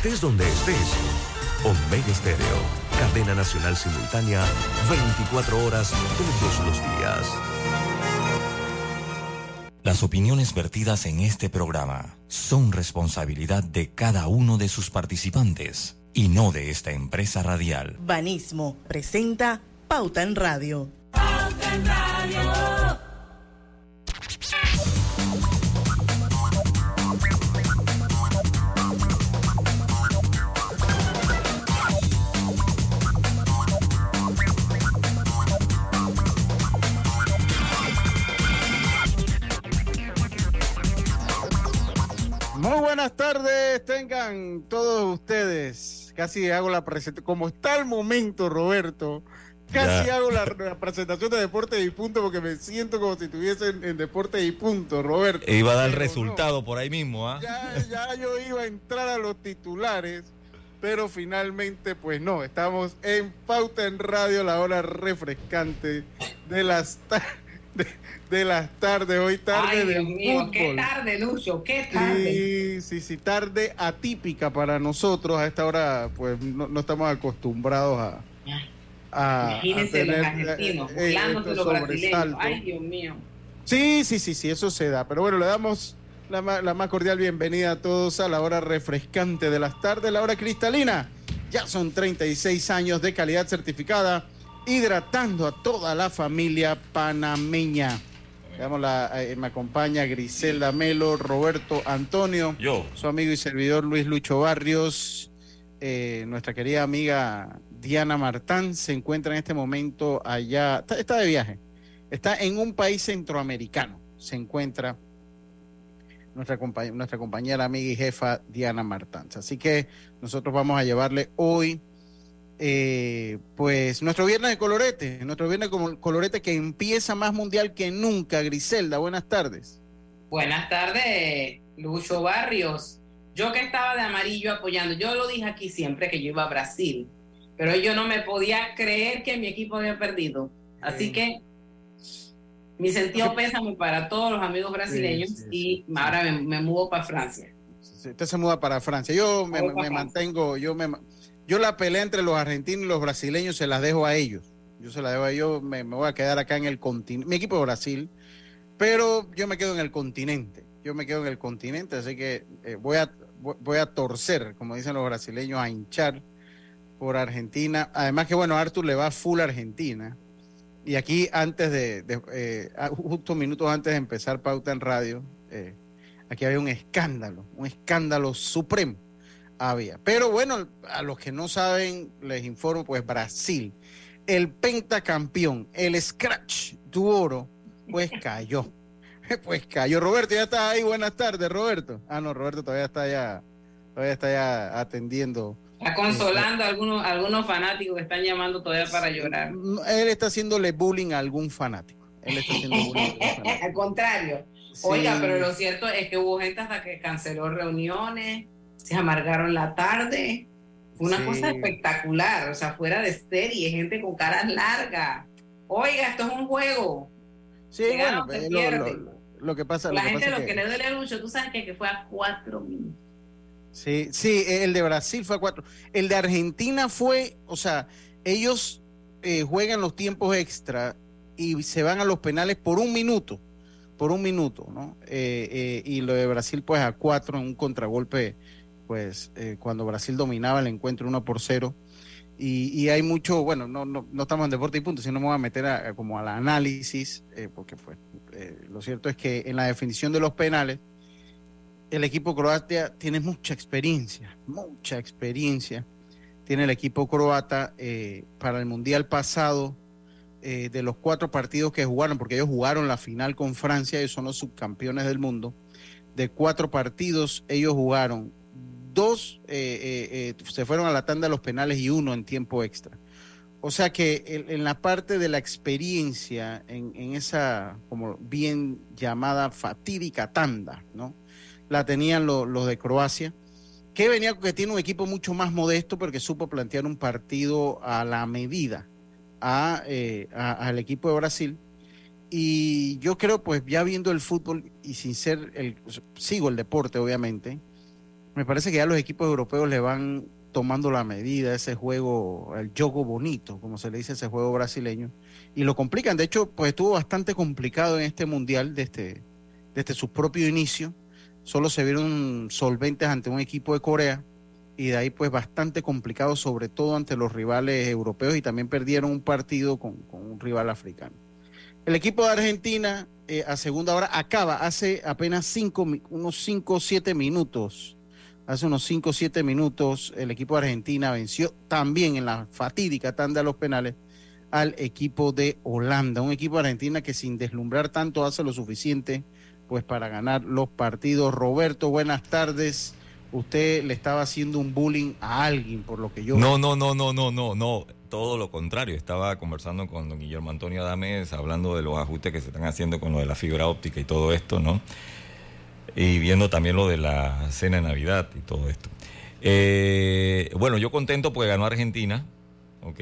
Estés donde estés. Omega Estéreo, cadena nacional simultánea, 24 horas todos los días. Las opiniones vertidas en este programa son responsabilidad de cada uno de sus participantes y no de esta empresa radial. Banismo presenta Pauta en Radio. Pauta en Radio. Tardes, tengan todos ustedes. Casi hago la presentación, como está el momento, Roberto, casi hago la, presentación de Deporte y Punto porque me siento como si estuviese en, Deporte y Punto, Roberto. E iba a dar el resultado por ahí mismo, ¿ah? Ya, ya yo iba a entrar a los titulares, pero finalmente, pues no, estamos en Pauta en Radio, la hora refrescante de las de las tardes, hoy tarde de fútbol. qué tarde, Lucho, qué tarde. Sí, sí, sí, tarde atípica para nosotros. A esta hora, pues, no, estamos acostumbrados a... a Imagínense los argentinos, eh, los brasileños. Ay, Dios mío. Sí, sí, sí, sí, eso se da. Pero bueno, le damos la, la más cordial bienvenida a todos a la hora refrescante de las tardes, la hora cristalina. Ya son 36 años de calidad certificada, hidratando a toda la familia panameña. Eh, me acompaña Griselda Melo, Roberto Antonio, yo, su amigo y servidor Luis Lucho Barrios, eh, nuestra querida amiga Diana Martán se encuentra en este momento allá, está, de viaje, está en un país centroamericano, se encuentra nuestra, nuestra compañera, amiga y jefa Diana Martán. Así que nosotros vamos a llevarle hoy eh, pues nuestro viernes de colorete, nuestro viernes de colorete que empieza más mundial que nunca. Griselda, buenas tardes. Buenas tardes, Lucho Barrios. Yo que estaba de amarillo apoyando, yo lo dije aquí siempre que yo iba a Brasil, pero yo no me podía creer que mi equipo había perdido. Así que mi sentido pésame para todos los amigos brasileños y ahora me, mudo para Francia. Usted se muda para Francia. Yo me, me mantengo, yo me yo la pelea entre los argentinos y los brasileños se las dejo a ellos. Yo se las dejo a ellos, me, voy a quedar acá en el continente, mi equipo de Brasil, pero yo me quedo en el continente. Yo me quedo en el continente, así que eh, voy, a, torcer, como dicen los brasileños, a hinchar por Argentina. Además que, bueno, Arthur le va full Argentina. Y aquí, antes de, eh, justo minutos antes de empezar Pauta en Radio, eh, aquí había un escándalo, un escándalo supremo había. Pero bueno, a los que no saben, les informo, pues Brasil, el pentacampeón, el Scratch tu oro, pues cayó. Pues cayó. Roberto, ya está ahí. Buenas tardes, Roberto. Ah, no, Roberto todavía está ya, todavía está ya atendiendo. Está consolando a algunos, algunos fanáticos que están llamando todavía para llorar. Él está haciéndole bullying a algún fanático. Él está haciendo bullying. Al contrario. Oiga, pero lo cierto es que hubo gente hasta que canceló reuniones se amargaron la tarde. Fue una cosa espectacular, o sea, fuera de serie, gente con caras largas. Oiga, esto es un juego. Sí, bueno, lo, que pasa. La gente lo que, le duele mucho, tú sabes que, que fue a cuatro minutos. Sí, sí, el de Brasil fue a cuatro. El de Argentina fue, o sea, ellos eh, juegan los tiempos extra y se van a los penales por un minuto, por un minuto, ¿no? Eh, eh, y lo de Brasil, pues a cuatro en un contragolpe pues eh, cuando Brasil dominaba el encuentro 1 por 0. Y, hay mucho, bueno, no, no, no, estamos en deporte y punto, sino me voy a meter a, como al análisis, eh, porque fue, eh, lo cierto es que en la definición de los penales, el equipo croata tiene mucha experiencia, mucha experiencia. Tiene el equipo croata para el Mundial pasado, de los cuatro partidos que jugaron, porque ellos jugaron la final con Francia, ellos son los subcampeones del mundo. De cuatro partidos, ellos jugaron dos eh, eh, eh, se fueron a la tanda de los penales y uno en tiempo extra. O sea que en, la parte de la experiencia, en, esa como bien llamada fatídica tanda, ¿no? La tenían los de Croacia, que venía que tiene un equipo mucho más modesto porque supo plantear un partido a la medida al equipo de Brasil. Y yo creo, pues ya viendo el fútbol y sin ser el, sigo el deporte, obviamente, me parece que ya los equipos europeos le van tomando la medida, ese juego, el juego bonito, como se le dice ese juego brasileño, y lo complican. De hecho, pues estuvo bastante complicado en este mundial desde, desde su propio inicio. Solo se vieron solventes ante un equipo de Corea y de ahí pues bastante complicado, sobre todo ante los rivales europeos y también perdieron un partido con, un rival africano. El equipo de Argentina eh, a segunda hora acaba hace apenas cinco, unos 5 o 7 minutos hace unos 5 o 7 minutos el equipo de Argentina venció también en la fatídica tanda de los penales al equipo de Holanda, un equipo de Argentina que sin deslumbrar tanto hace lo suficiente pues para ganar los partidos. Roberto, buenas tardes. Usted le estaba haciendo un bullying a alguien por lo que yo No, no, no, no, no, no, no, todo lo contrario. Estaba conversando con don Guillermo Antonio Adames hablando de los ajustes que se están haciendo con lo de la fibra óptica y todo esto, ¿no? Y viendo también lo de la cena de Navidad y todo esto. Eh, bueno, yo contento porque ganó Argentina, ¿ok?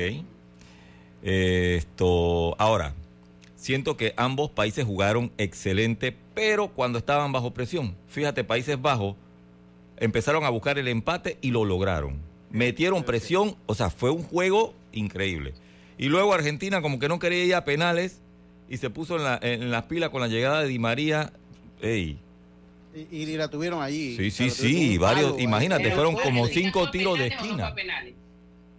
esto, ahora, siento que ambos países jugaron excelente, pero cuando estaban bajo presión, fíjate, Países Bajos empezaron a buscar el empate y lo lograron. Metieron presión, o sea, fue un juego increíble. Y luego Argentina como que no quería ir a penales y se puso en, la, en las pilas con la llegada de Di María. Ey, y, la tuvieron allí. Sí, sí, sí, varios, imagínate, fueron como cinco tiros de esquina.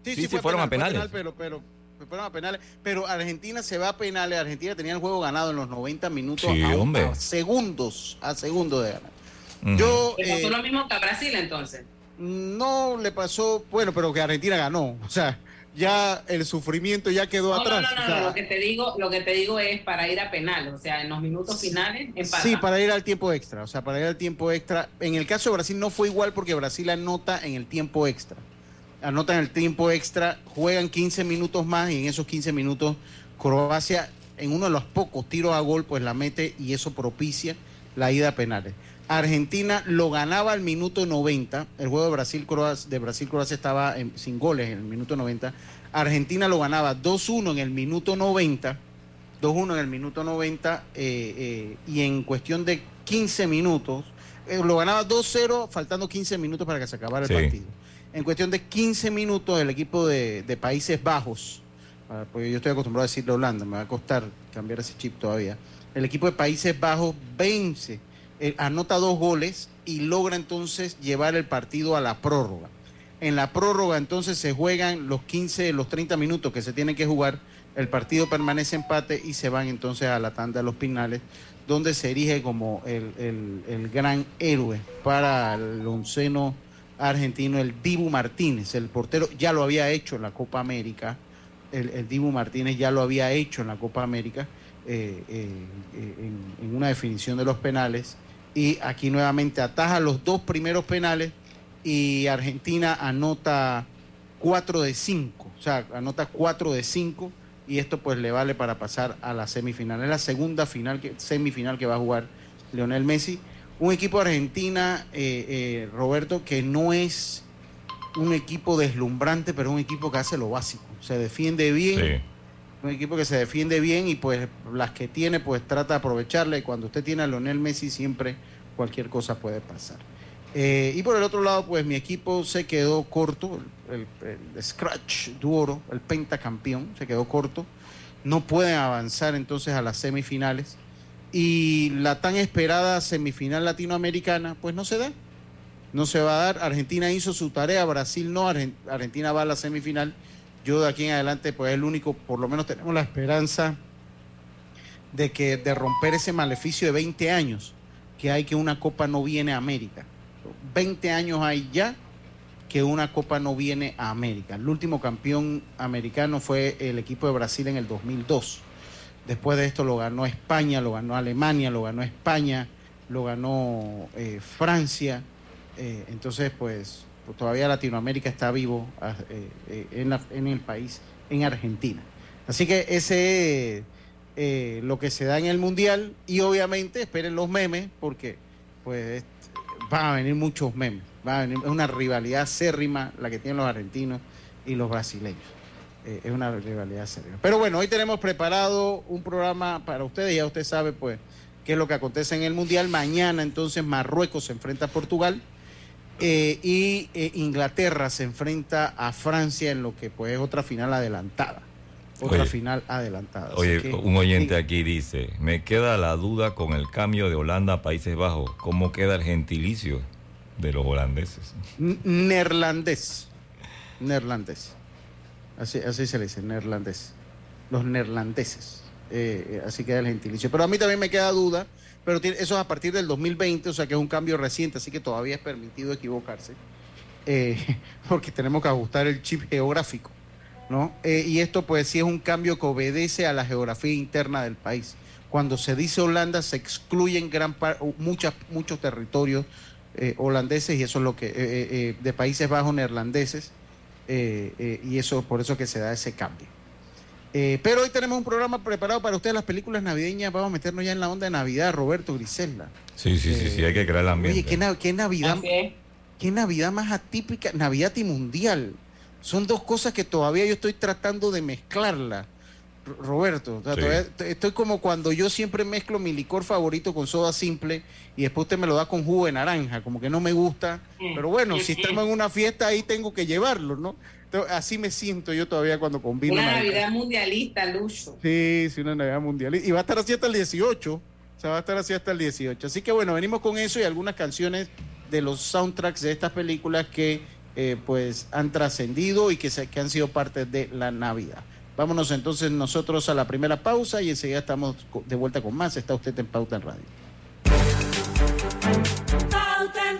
Sí, sí, sí, fueron a penales. pero, pero, fueron a penales. Pero Argentina se va a penales. Argentina tenía el juego ganado en los 90 minutos. Sí, hombre. A segundos, a segundos de ganar. Yo, ¿Le pasó eh, lo mismo que a Brasil entonces? No le pasó, bueno, pero que Argentina ganó. O sea, ya el sufrimiento ya quedó atrás. No, no, no, lo que te digo, lo que te digo es para ir a penal, o sea, en los minutos finales Sí, para ir al tiempo extra, o sea, para ir al tiempo extra. En el caso de Brasil no fue igual porque Brasil anota en el tiempo extra. Anota en el tiempo extra, juegan 15 minutos más y en esos 15 minutos Croacia en uno de los pocos tiros a gol pues la mete y eso propicia la ida a penales. Argentina lo ganaba al minuto 90. El juego de Brasil-Croacia de Brasil -Croacia estaba sin goles en el minuto 90. Argentina lo ganaba 2-1 en el minuto 90. 2-1 en el minuto 90 eh, eh, y en cuestión de 15 minutos, eh, lo ganaba 2-0 faltando 15 minutos para que se acabara el partido. En cuestión de 15 minutos el equipo de, de Países Bajos, porque yo estoy acostumbrado a decirle Holanda, me va a costar cambiar ese chip todavía, el equipo de Países Bajos vence eh, anota dos goles y logra entonces llevar el partido a la prórroga. En la prórroga entonces se juegan los 15, los 30 minutos que se tienen que jugar, el partido permanece empate y se van entonces a la tanda de los pinales, donde se erige como el, gran héroe para el onceno argentino, el Dibu Martínez, el portero, ya lo había hecho en la Copa América, el, Dibu Martínez ya lo había hecho en la Copa América, eh, eh, en, una definición de los penales y aquí nuevamente ataja los dos primeros penales y Argentina anota 4 de 5, o sea, anota 4 de 5 y esto pues le vale para pasar a la semifinal. Es la segunda final que, semifinal que va a jugar Leonel Messi. Un equipo de Argentina, eh, eh, Roberto, que no es un equipo deslumbrante, pero un equipo que hace lo básico. Se defiende bien. Un equipo que se defiende bien y pues las que tiene pues trata de aprovecharla y cuando usted tiene a Leonel Messi siempre cualquier cosa puede pasar. Eh, y por el otro lado, pues mi equipo se quedó corto, el, Scratch Duoro, el pentacampeón, se quedó corto. No pueden avanzar entonces a las semifinales. Y la tan esperada semifinal latinoamericana, pues no se da. No se va a dar. Argentina hizo su tarea, Brasil no. Argentina va a la semifinal. Yo de aquí en adelante, pues es el único, por lo menos tenemos la esperanza de que de romper ese maleficio de 20 años que hay que una copa no viene a América. 20 años hay ya que una copa no viene a América. El último campeón americano fue el equipo de Brasil en el 2002. Después de esto lo ganó España, lo ganó Alemania, lo ganó España, lo ganó eh, Francia. Eh, entonces, pues, todavía Latinoamérica está vivo ah, eh, en, el país, en Argentina. Así que ese eh, lo que se da en el mundial y obviamente esperen los memes porque pues van a venir muchos memes, va a venir, es una rivalidad acérrima la que tienen los argentinos y los brasileños. Eh, es una rivalidad acérrima. Pero bueno, hoy tenemos preparado un programa para ustedes, ya usted sabe pues qué es lo que acontece en el mundial. Mañana entonces Marruecos se enfrenta a Portugal Eh, y eh, Inglaterra se enfrenta a Francia en lo que pues es otra final adelantada. Otra final adelantada. Oye, un oyente aquí dice, me queda la duda con el cambio de Holanda a Países Bajos. ¿Cómo queda el gentilicio de los holandeses? Neerlandés. Neerlandés. Así, así se le dice, neerlandés. Los neerlandeses. Eh, así queda el gentilicio. Pero a mí también me queda duda pero eso es a partir del 2020, o sea que es un cambio reciente, así que todavía es permitido equivocarse, eh, porque tenemos que ajustar el chip geográfico, ¿no? Eh, y esto pues sí es un cambio que obedece a la geografía interna del país. Cuando se dice Holanda se excluyen gran muchas, muchos territorios eh, holandeses y eso es lo que de Países Bajos neerlandeses y eso por eso que se da ese cambio. Eh, pero hoy tenemos un programa preparado para ustedes, las películas navideñas. Vamos a meternos ya en la onda de Navidad, Roberto Griselda. Sí, sí, sí, sí, hay que crear el ambiente. Oye, qué, Navidad, qué Navidad más atípica, Navidad y mundial. Son dos cosas que todavía yo estoy tratando de mezclarla. Roberto, estoy como cuando yo siempre mezclo mi licor favorito con soda simple y después usted me lo da con jugo de naranja, como que no me gusta, pero bueno, si estamos en una fiesta ahí tengo que llevarlo, ¿no? Así me siento yo todavía cuando combino. Una Navidad mundialista, Lucho. Sí, sí, una Navidad mundialista. Y va a estar así hasta el 18. O sea, va a estar así hasta el 18. Así que bueno, venimos con eso y algunas canciones de los soundtracks de estas películas que eh, pues han trascendido y que, se, que han sido parte de la Navidad. Vámonos entonces nosotros a la primera pausa y enseguida estamos de vuelta con más. Está usted en Pauta en Radio. Pauta en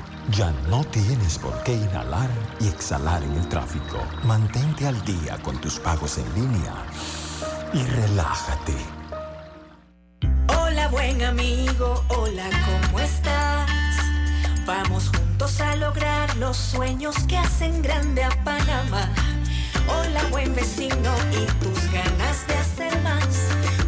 Ya no tienes por qué inhalar y exhalar en el tráfico. Mantente al día con tus pagos en línea y relájate. Hola buen amigo, hola, ¿cómo estás? Vamos juntos a lograr los sueños que hacen grande a Panamá. Hola buen vecino y tus ganas de hacer más.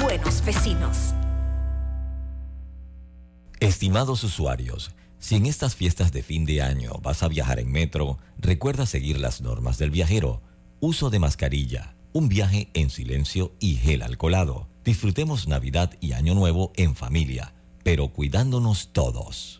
buenos vecinos. Estimados usuarios, si en estas fiestas de fin de año vas a viajar en metro, recuerda seguir las normas del viajero. Uso de mascarilla, un viaje en silencio y gel alcoholado. Disfrutemos Navidad y Año Nuevo en familia, pero cuidándonos todos.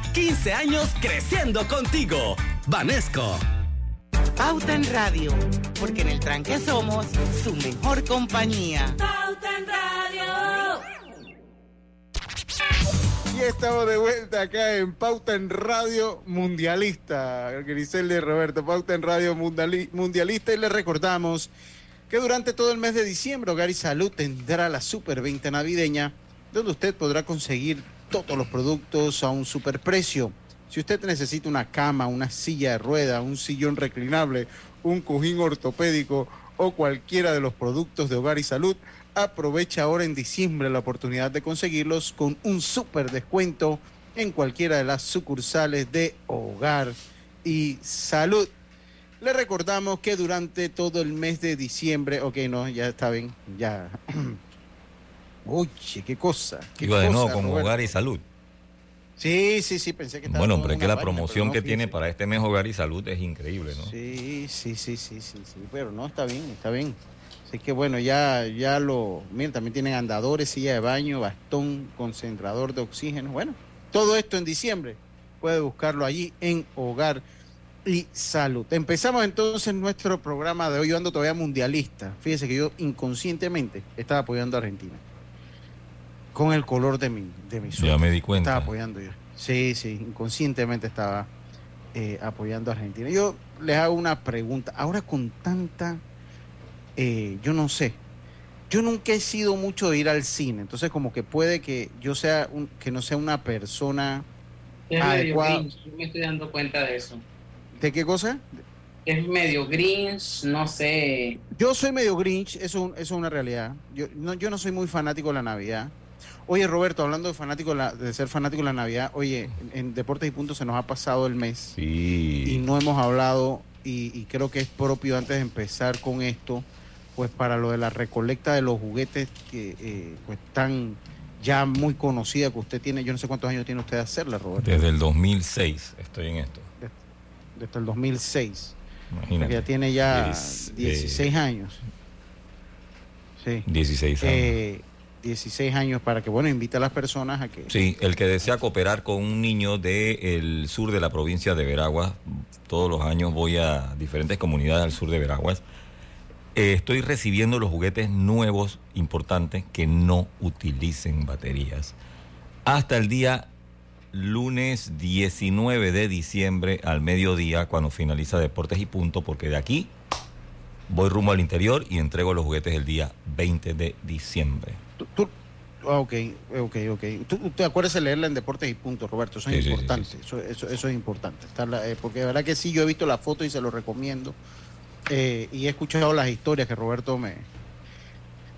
15 años creciendo contigo. Vanesco. Pauta en Radio, porque en el tranque somos su mejor compañía. Pauta en Radio. Y estamos de vuelta acá en Pauta en Radio Mundialista. Grisel y Roberto, Pauta en Radio Mundiali- Mundialista. Y le recordamos que durante todo el mes de diciembre Hogar y Salud tendrá la superventa navideña, donde usted podrá conseguir todos los productos a un superprecio. Si usted necesita una cama, una silla de rueda, un sillón reclinable, un cojín ortopédico o cualquiera de los productos de Hogar y Salud, aprovecha ahora en diciembre la oportunidad de conseguirlos con un super descuento en cualquiera de las sucursales de Hogar y Salud. Le recordamos que durante todo el mes de diciembre, ok, no, ya está bien, ya. Oye, qué cosa. Qué Iba de nuevo con Roberto. Hogar y Salud. Sí, sí, sí, pensé que estaba Bueno, pero es que la vaina, promoción no, que fíjese. tiene para este mes Hogar y Salud es increíble, ¿no? Sí, sí, sí, sí, sí, sí, pero no, está bien, está bien. Así que bueno, ya, ya lo, miren, también tienen andadores, silla de baño, bastón, concentrador de oxígeno. Bueno, todo esto en diciembre. Puede buscarlo allí en Hogar y Salud. Empezamos entonces nuestro programa de hoy. Yo ando todavía mundialista. Fíjese que yo inconscientemente estaba apoyando a Argentina. Con el color de mi, de mi Ya me di cuenta. estaba apoyando yo. Sí, sí, inconscientemente estaba eh, apoyando a Argentina. Yo les hago una pregunta. Ahora con tanta, eh, yo no sé, yo nunca he sido mucho de ir al cine, entonces como que puede que yo sea, un- que no sea una persona Es medio adecuada. grinch, yo me estoy dando cuenta de eso. ¿De qué cosa? Es medio grinch, no sé. Yo soy medio grinch, eso, eso es una realidad. Yo no, yo no soy muy fanático de la Navidad. Oye, Roberto, hablando de fanático de, la- de ser fanático de la Navidad, oye, en, en Deportes y Puntos se nos ha pasado el mes y Sí. no hemos hablado y, y creo que es propio antes de empezar con esto, pues para lo de la recolecta de los juguetes que eh, pues tan ya muy conocida que usted tiene, yo no sé cuántos años tiene usted de hacerla, Roberto, Desde el 2006 estoy en esto. desde el 2006, Imagínate. ya tiene ya Diez- 16 años. Sí. 16 años. Eh, 16 años para que, bueno, invite a las personas a que... Sí, el que desea cooperar con un niño del sur de la provincia de Veraguas, todos los años voy a diferentes comunidades al sur de Veraguas, eh, estoy recibiendo los juguetes nuevos importantes que no utilicen baterías. Hasta el día lunes 19 de diciembre al mediodía, cuando finaliza Deportes y Punto, porque de aquí voy rumbo al interior y entrego los juguetes el día 20 de diciembre. Tú, tú- ah, ok, ok, ok. Tú, te acuerdas de leerla en Deportes y Puntos, Roberto. Eso es Sí, importante. sí, sí. Eso, eso, eso es importante. Está la- eh, porque de verdad que sí, yo he visto la foto y se lo recomiendo. Eh, y he escuchado las historias que Roberto me,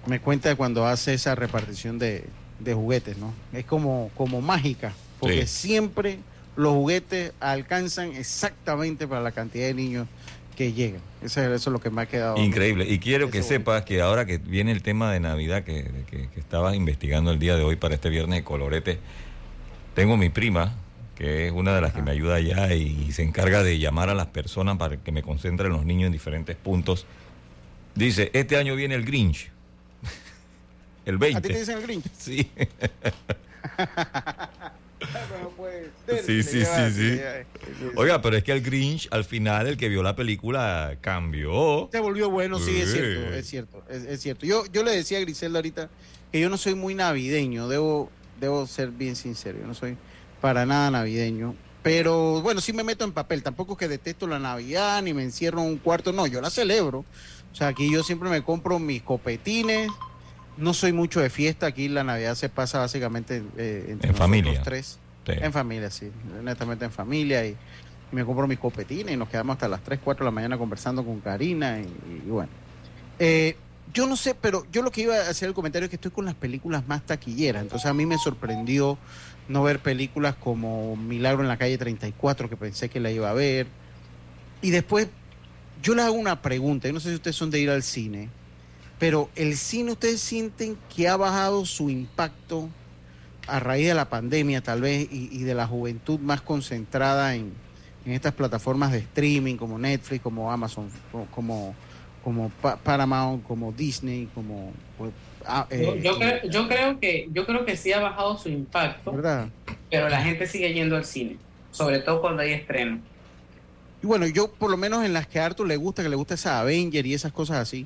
me cuenta cuando hace esa repartición de, de juguetes, ¿no? Es como, como mágica, porque siempre los juguetes alcanzan exactamente para la cantidad de niños que llegan. Eso, es- eso es lo que me ha quedado. Increíble. Y quiero que sepas que ahora que viene el tema de Navidad que, que, que estabas investigando el día de hoy para este viernes de colorete, tengo mi prima, que es una de las que me ayuda allá y se encarga de llamar a las personas para que me concentren los niños en diferentes puntos. Dice, este año viene el Grinch. el 20. ¿A ti te dicen el Grinch? Sí. Sí, sí, sí, sí. Oiga, pero es que el Grinch, al final, el que vio la película, cambió. Se volvió bueno, sí, es cierto, es cierto, es, es cierto. Yo, yo le decía a Griselda ahorita que yo no soy muy navideño, debo, debo ser bien sincero, yo no soy para nada navideño. Pero bueno, sí me meto en papel. Tampoco es que detesto la Navidad ni me encierro en un cuarto. No, yo la celebro. O sea, aquí yo siempre me compro mis copetines. No soy mucho de fiesta. Aquí la Navidad se pasa básicamente eh, entre En familia. tres. En familia, sí. Netamente en familia. Y, me compro mis copetines y nos quedamos hasta las 3, 4 de la mañana conversando con Karina. Y, y bueno. Eh, yo no sé, pero yo lo que iba a hacer el comentario es que estoy con las películas más taquilleras. Entonces a mí me sorprendió no ver películas como Milagro en la calle 34, que pensé que la iba a ver. Y después, yo les hago una pregunta. Yo no sé si ustedes son de ir al cine, pero el cine, ¿ustedes sienten que ha bajado su impacto a raíz de la pandemia, tal vez, y, y de la juventud más concentrada en, en estas plataformas de streaming como Netflix, como Amazon, co- como, como Pa- Paramount, como Disney, como... pues, ah, Yo, eh, yo creo, yo creo que yo creo que sí ha bajado su impacto, ¿Verdad? pero la gente sigue yendo al cine, sobre todo cuando hay estreno. Y bueno, yo por lo menos en las que a Arthur le gusta, que le gusta esa Avenger y esas cosas así,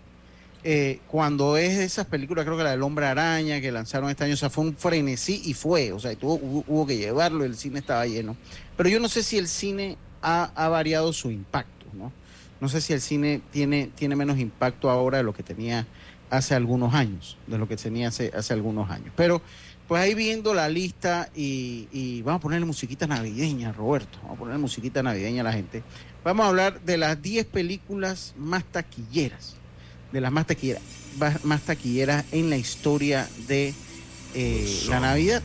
eh, cuando es de esas películas, creo que la del Hombre Araña que lanzaron este año, o sea, fue un frenesí y fue, o sea, tuvo, hubo, que llevarlo, el cine estaba lleno. Pero yo no sé si el cine ha, ha variado su impacto, ¿no? No sé si el cine tiene, tiene menos impacto ahora de lo que tenía hace algunos años, de lo que tenía hace, hace algunos años. Pero pues ahí viendo la lista y, y vamos a ponerle musiquita navideña, Roberto, vamos a ponerle musiquita navideña a la gente. Vamos a hablar de las 10 películas más taquilleras, de las más taquilleras, más taquilleras en la historia de eh, la Navidad.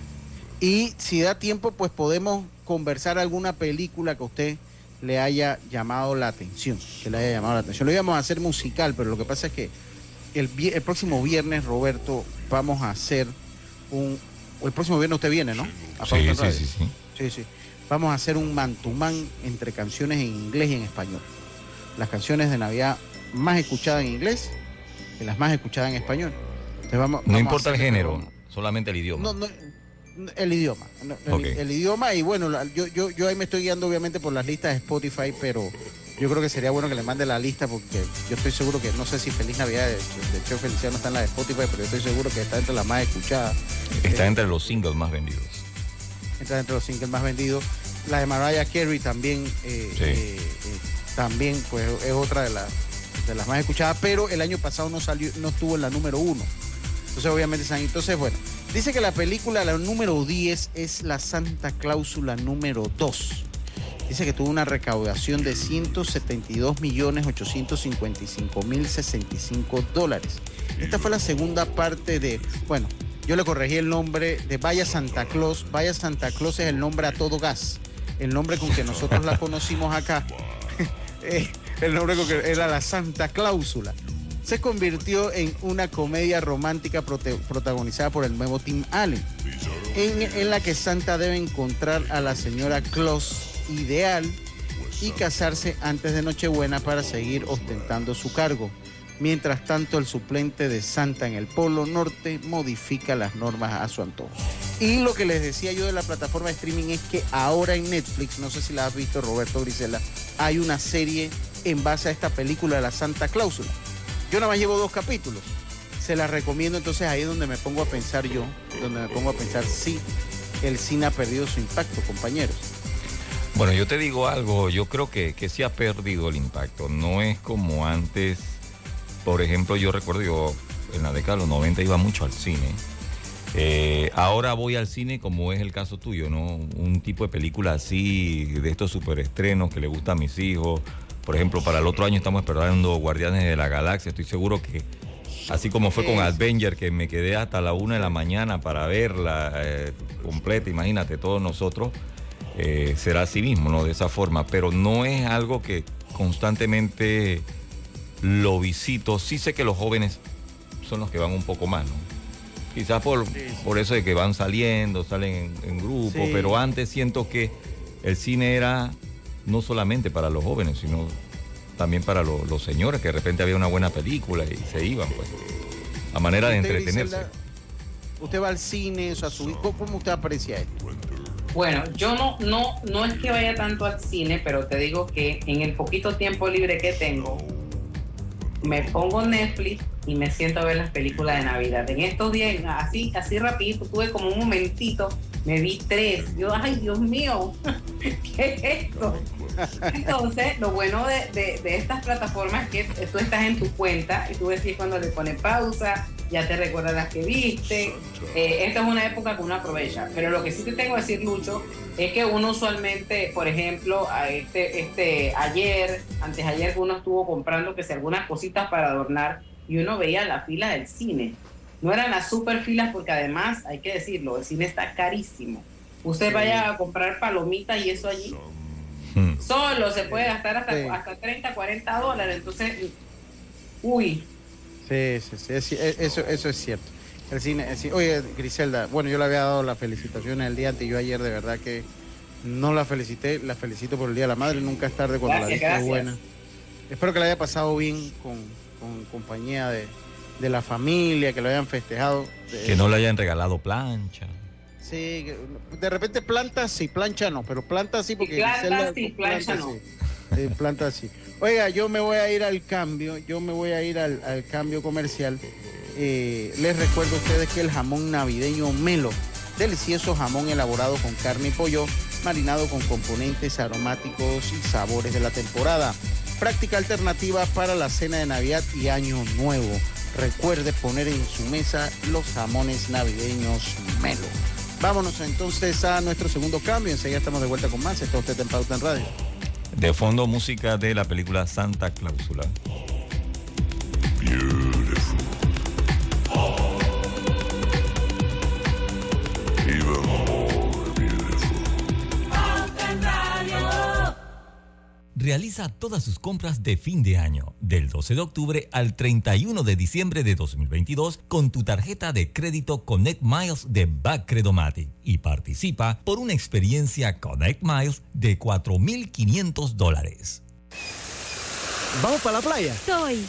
Y si da tiempo, pues podemos conversar alguna película que a usted le haya llamado la atención, que le haya llamado la atención. Lo íbamos a hacer musical, pero lo que pasa es que el, el próximo viernes, Roberto, vamos a hacer un... El próximo viernes usted viene, ¿no? A Sí, sí, sí, sí. Sí, sí. Vamos a hacer un mantumán entre canciones en inglés y en español. Las canciones de Navidad más escuchadas en inglés y las más escuchadas en español. Entonces vamos- No vamos importa el género, solamente el idioma. No, no, el idioma. el, idioma y bueno, yo, yo, yo ahí me estoy guiando obviamente por las listas de Spotify, pero yo creo que sería bueno que le mande la lista porque yo estoy seguro que, no sé si Feliz Navidad de, de Cheo Feliciano está en la de Spotify, pero yo estoy seguro que está entre las más escuchadas. Está Eh, entre los singles más vendidos. entra entre los singles más vendidos. La de Mariah Carey también, eh, Sí. eh, eh, también pues es otra de, las de las más escuchadas, pero el año pasado no salió, no estuvo en la número uno. Entonces obviamente están- entonces bueno, dice que la película la número 10 es la Santa Cláusula número 2. Dice que tuvo una recaudación de 172 millones 855 mil 65 dólares. Esta fue la segunda parte de, bueno, yo le corregí el nombre de Vaya Santa Claus. Vaya Santa Claus es el nombre a todo gas. El nombre con que nosotros la conocimos acá. Eh, el nombre que era la Santa Cláusula. Se convirtió en una comedia romántica protagonizada por el nuevo Tim Allen, en, en la que Santa debe encontrar a la señora Claus ideal y casarse antes de Nochebuena para seguir ostentando su cargo. Mientras tanto, el suplente de Santa en el Polo Norte modifica las normas a su antojo. Y lo que les decía yo de la plataforma de streaming es que ahora en Netflix, no sé si la has visto Roberto Grisela, hay una serie en base a esta película de la Santa Cláusula. Yo nada más llevo dos capítulos. Se la recomiendo, entonces ahí es donde me pongo a pensar yo, donde me pongo a pensar si el cine ha perdido su impacto, compañeros. Bueno, yo te digo algo, yo creo que, que sí ha perdido el impacto. No es como antes. Por ejemplo, yo recuerdo, yo en la década de los 90 iba mucho al cine. Eh, ahora voy al cine como es el caso tuyo, ¿no? Un tipo de película así, de estos superestrenos que le gusta a mis hijos. Por ejemplo, para el otro año estamos esperando Guardianes de la Galaxia. Estoy seguro que, así como fue con Avenger, que me quedé hasta la una de la mañana para verla eh, completa, imagínate, todos nosotros, eh, será así mismo, ¿no? De esa forma. Pero no es algo que constantemente lo visito. Sí sé que los jóvenes son los que van un poco más, ¿no? Quizás por, por eso de que van saliendo, salen en, en grupo, Sí. pero antes siento que el cine era no solamente para los jóvenes, sino también para lo- los señores, que de repente había una buena película y se iban, pues, a manera de entretenerse. Usted va al cine, o sea, su hijo, ¿cómo usted aprecia esto? Bueno, yo no, no, no es que vaya tanto al cine, pero te digo que en el poquito tiempo libre que tengo, me pongo Netflix y me siento a ver las películas de Navidad. En estos días, así, así rapidito, tuve como un momentito, me vi tres. Yo, ay, Dios mío, ¿qué es esto? Entonces, lo bueno de, de- de estas plataformas es que tú estás en tu cuenta y tú decís cuando le pones pausa, ya te recuerdas las que viste. Eh, esta es una época que uno aprovecha. Pero lo que sí te tengo que decir, Lucho, es que uno usualmente, por ejemplo, a este, este, ayer, antes ayer uno estuvo comprando que si algunas cositas para adornar y uno veía la fila del cine. No eran las super filas porque además, hay que decirlo, el cine está carísimo. Usted vaya a comprar palomitas y eso allí. Solo se puede gastar hasta, Sí. hasta 30, 40 dólares. Entonces, uy, Sí, sí, sí, es- es- eso, eso es cierto. El cine, el cine- Oye, Griselda, bueno, yo le había dado las felicitaciones el día antes, yo ayer de verdad que no la felicité, la felicito por el Día de la Madre, nunca es tarde cuando Gracias, la vista es buena. Espero que la haya pasado bien con, con compañía de, de la familia, que lo hayan festejado. Que no le hayan regalado plancha. Sí, de repente planta sí, plancha no, pero planta sí porque planta Griselda- sí, plancha no. sí. Sí, planta sí. Oiga, yo me voy a ir al cambio, yo me voy a ir al, al cambio comercial. Eh, les recuerdo a ustedes que el jamón navideño Melo, delicioso jamón elaborado con carne y pollo, marinado con componentes aromáticos y sabores de la temporada. Práctica alternativa para la cena de Navidad y Año Nuevo. Recuerde poner en su mesa los jamones navideños Melo. Vámonos entonces a nuestro segundo cambio. Enseguida estamos de vuelta con más. Está usted en Pauta en Radio. De fondo, música de la película Santa Cláusula. Realiza todas sus compras de fin de año, del 12 de octubre al 31 de diciembre de 2022, con tu tarjeta de crédito Connect Miles de Backcredomatic y participa por una experiencia Connect Miles de 4.500 dólares. ¿Vamos para la playa? Soy.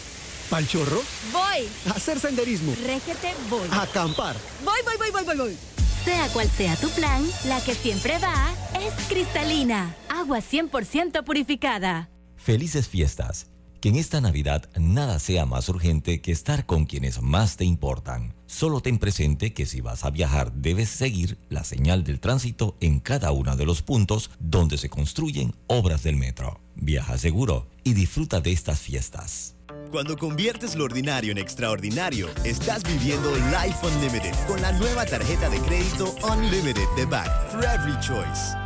¿Pal chorro? Voy. ¿A hacer senderismo? Régete, voy. ¿A acampar? Voy, voy, voy, voy, voy, voy. Sea cual sea tu plan, la que siempre va es cristalina. Agua 100% purificada. Felices fiestas. Que en esta Navidad nada sea más urgente que estar con quienes más te importan. Solo ten presente que si vas a viajar debes seguir la señal del tránsito en cada uno de los puntos donde se construyen obras del metro. Viaja seguro y disfruta de estas fiestas. Cuando conviertes lo ordinario en extraordinario, estás viviendo Life Unlimited con la nueva tarjeta de crédito Unlimited de Back for Every Choice.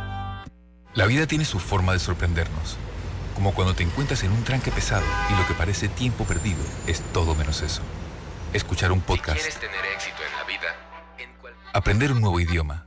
La vida tiene su forma de sorprendernos, como cuando te encuentras en un tranque pesado y lo que parece tiempo perdido es todo menos eso. Escuchar un podcast, tener éxito en la vida, aprender un nuevo idioma,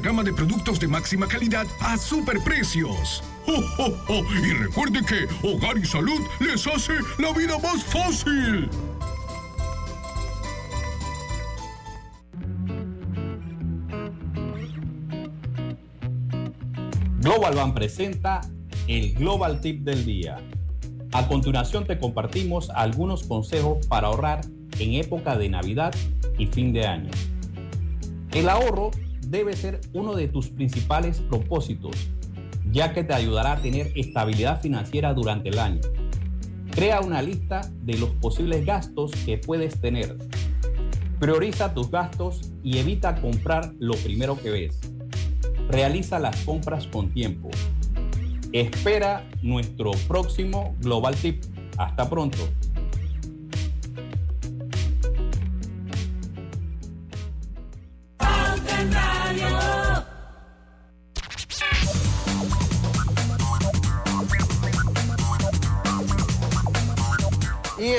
gama de productos de máxima calidad a superprecios. ¡Oh, oh, oh! Y recuerde que Hogar y Salud les hace la vida más fácil. Global Bank presenta el Global Tip del Día. A continuación te compartimos algunos consejos para ahorrar en época de Navidad y fin de año. El ahorro debe ser uno de tus principales propósitos, ya que te ayudará a tener estabilidad financiera durante el año. Crea una lista de los posibles gastos que puedes tener. Prioriza tus gastos y evita comprar lo primero que ves. Realiza las compras con tiempo. Espera nuestro próximo Global Tip. Hasta pronto.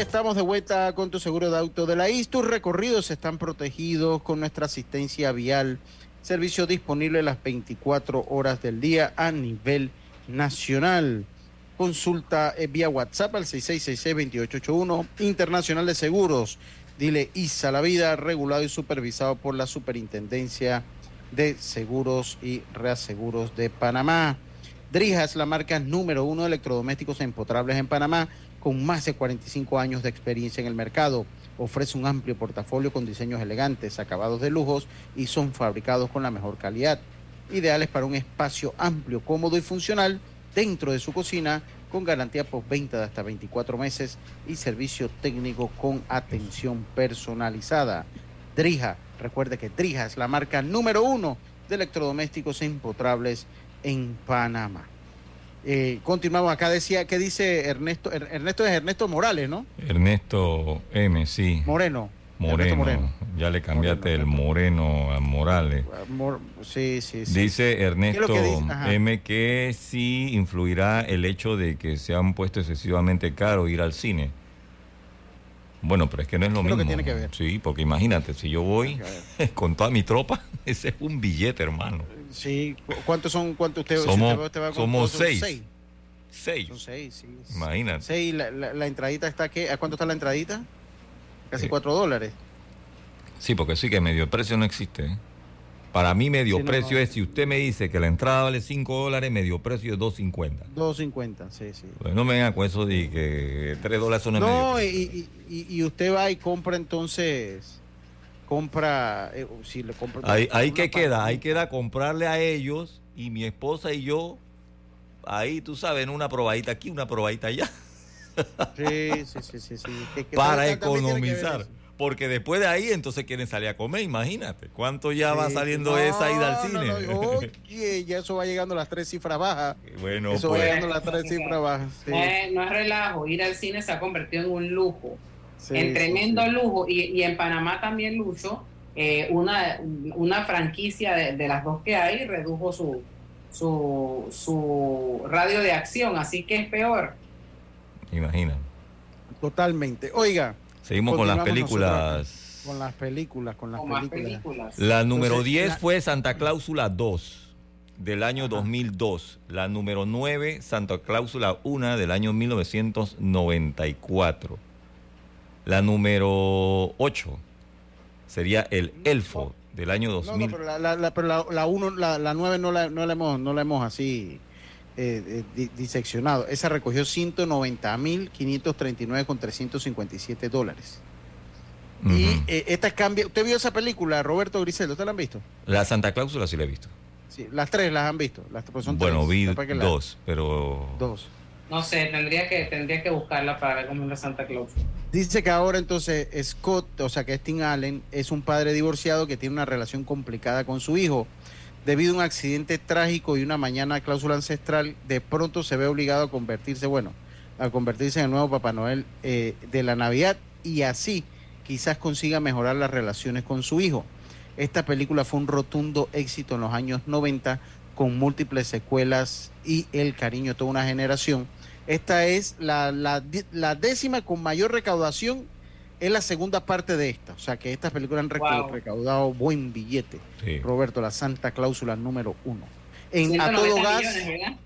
Estamos de vuelta con tu seguro de auto de la IS. Tus recorridos están protegidos con nuestra asistencia vial. Servicio disponible las 24 horas del día a nivel nacional. Consulta eh, vía WhatsApp al 6666-2881. Internacional de Seguros. Dile ISA la vida, regulado y supervisado por la Superintendencia de Seguros y Reaseguros de Panamá. Drija es la marca número uno de electrodomésticos empotrables en Panamá, con más de 45 años de experiencia en el mercado. Ofrece un amplio portafolio con diseños elegantes, acabados de lujos y son fabricados con la mejor calidad. Ideales para un espacio amplio, cómodo y funcional dentro de su cocina, con garantía postventa de hasta 24 meses y servicio técnico con atención personalizada. Drija, recuerde que Drija es la marca número uno de electrodomésticos empotrables en Panamá. Eh, continuamos acá, decía, ¿qué dice Ernesto? Er- Ernesto es Ernesto Morales, ¿no? Ernesto M, sí. Moreno. Moreno. Moreno. Ya le cambiaste el Moreno a Morales. Mor- sí, sí, sí. Dice Ernesto. M que sí influirá el hecho de que se han puesto excesivamente caro ir al cine. Bueno, pero es que no es lo ¿Qué es lo mismo. que tiene que ver? Sí, porque imagínate, si yo voy con toda mi tropa, ese es un billete, hermano. Sí, ¿cu- ¿cuántos son? ¿Cuántos usted, si Somos- usted- usted va con somos seis. seis. Seis. Son seis, sí. Imagínate. Seis, la, la- la entradita está, ¿qué? ¿A cuánto está la entradita? Casi Eh, cuatro dólares. Sí, porque sí que medio precio no existe. ¿eh? Para mí medio Sí, no, precio no. es, si usted me dice que la entrada vale 5 dólares, medio precio es 2.50. 2.50, sí, sí. Pues no me venga con eso de que 3 dólares son el medio No, precio. y, y- y- y usted va y compra entonces, compra, eh, si le compra... Ahí, ahí que queda, ahí queda comprarle a ellos y mi esposa y yo, ahí tú sabes, en una probadita aquí, una probadita allá, Sí, sí, sí, sí. sí. Que- que para economizar. Porque después de ahí entonces quieren salir a comer, imagínate. ¿Cuánto ya va saliendo no, esa ida al cine? no, oye, ya eso va llegando a las tres cifras bajas. bueno, eso va pues, llegando a las tres cifras bajas. sí. No es relajo, ir al cine se ha convertido en un lujo, Sí, en tremendo sí. lujo. Y, y en Panamá también, Lucho, eh, una, una franquicia de, de las dos que hay redujo su, su, su radio de acción, así que es peor. imagina. Totalmente. Oiga. Seguimos con las películas. Con las películas, con las Con películas. películas. La número Entonces, 10 la- fue Santa Cláusula 2 del año 2002. La número 9, Santa Cláusula 1 del año 1994. La número 8 sería El Elfo del año No, no, 2000. pero la, la, la- pero la, la uno, la, la nueve no la, no la hemos, no la hemos así eh, eh, di- diseccionado. Esa recogió 190.539 con 357 dólares. Y eh, esta cambia. ¿Usted vio esa película, Roberto Griseldo? ¿Usted la han visto? La Santa Cláusula sí la he visto. Sí, las tres las han visto. Las, pues son bueno, tres, vi dos, pero Dos. No sé, tendría que, tendría que buscarla para ver cómo es Santa Claus. Dice que ahora entonces Scott, o sea que es Allen, es un padre divorciado que tiene una relación complicada con su hijo. Debido a un accidente trágico y una mañana cláusula ancestral, de pronto se ve obligado a convertirse, bueno, a convertirse en el nuevo Papá Noel eh, de la Navidad y así quizás consiga mejorar las relaciones con su hijo. Esta película fue un rotundo éxito en los años 90 con múltiples secuelas y el cariño de toda una generación. Esta es la, la, décima con mayor recaudación, es la segunda parte de esta. O sea que estas películas han Wow. recaudado buen billete. Sí. Roberto, la Santa Cláusula número uno. En A 190 Todo Gas, millones, ¿verdad?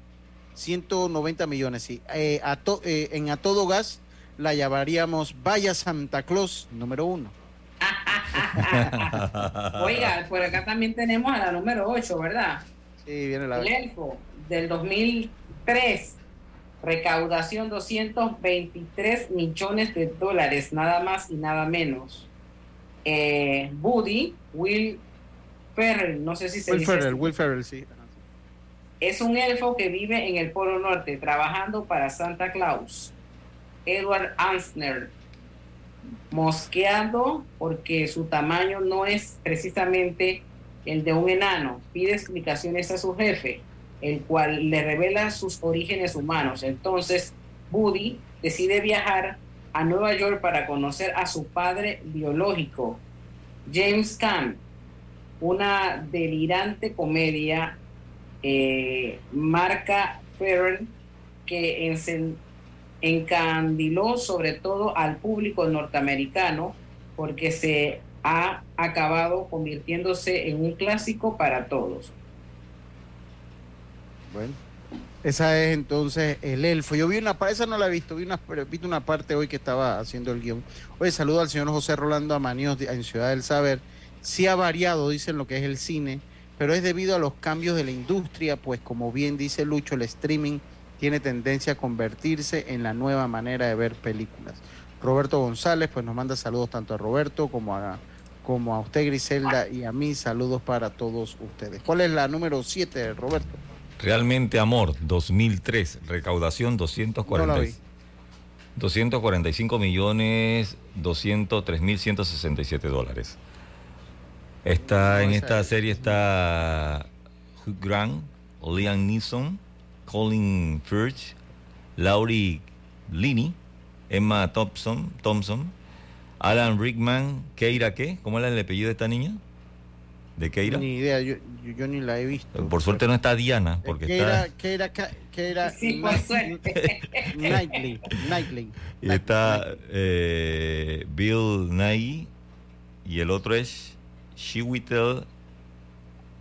190 millones, sí. Eh, a to- eh, en A Todo Gas la llamaríamos Vaya Santa Claus número uno. Oiga, por acá también tenemos a la número 8, ¿verdad? Sí, viene la... El Elfo del 2003. Recaudación 223 millones de dólares, nada más y nada menos. Eh, Woody, Will Ferrell, no sé si se Will dice Ferrell. Will Ferrell, sí. Es un elfo que vive en el Polo Norte trabajando para Santa Claus. Edward Ansner, mosqueado porque su tamaño no es precisamente el de un enano. Pide explicaciones a su jefe, el cual le revela sus orígenes humanos. Entonces, Woody decide viajar a Nueva York para conocer a su padre biológico, James Caan, una delirante comedia eh, marca Ferrell que encandiló sobre todo al público norteamericano porque se ha acabado convirtiéndose en un clásico para todos. Bueno, esa es entonces el elfo. Yo vi una parte, esa no la he visto, vi una, visto una parte hoy que estaba haciendo el guion. Oye, saludo al señor José Rolando Amaníos de- en Ciudad del Saber. Sí ha variado, dicen lo que es el cine, pero es debido a los cambios de la industria, pues como bien dice Lucho, el streaming tiene tendencia a convertirse en la nueva manera de ver películas. Roberto González, pues nos manda saludos tanto a Roberto como a, como a usted, Griselda, y a mí, saludos para todos ustedes. ¿Cuál es la número 7, Roberto? Realmente Amor, 2003, recaudación 240, No la vi. 245 millones 203 mil 167 dólares. Está en esta es- serie está Hugh Grant, Liam Neeson, Colin Firth, Laurie Linney, Emma Thompson, Thompson, Alan Rickman, Keira qué, ¿cómo era el apellido de esta niña? ¿De Keira? Ni idea, yo, yo, yo ni la he visto. Por suerte no está Diana, porque que está... era, que era, ca- que era Sí, por suerte. Knightley, Knightley. Y está eh, Bill Nye y el otro es Chiwetel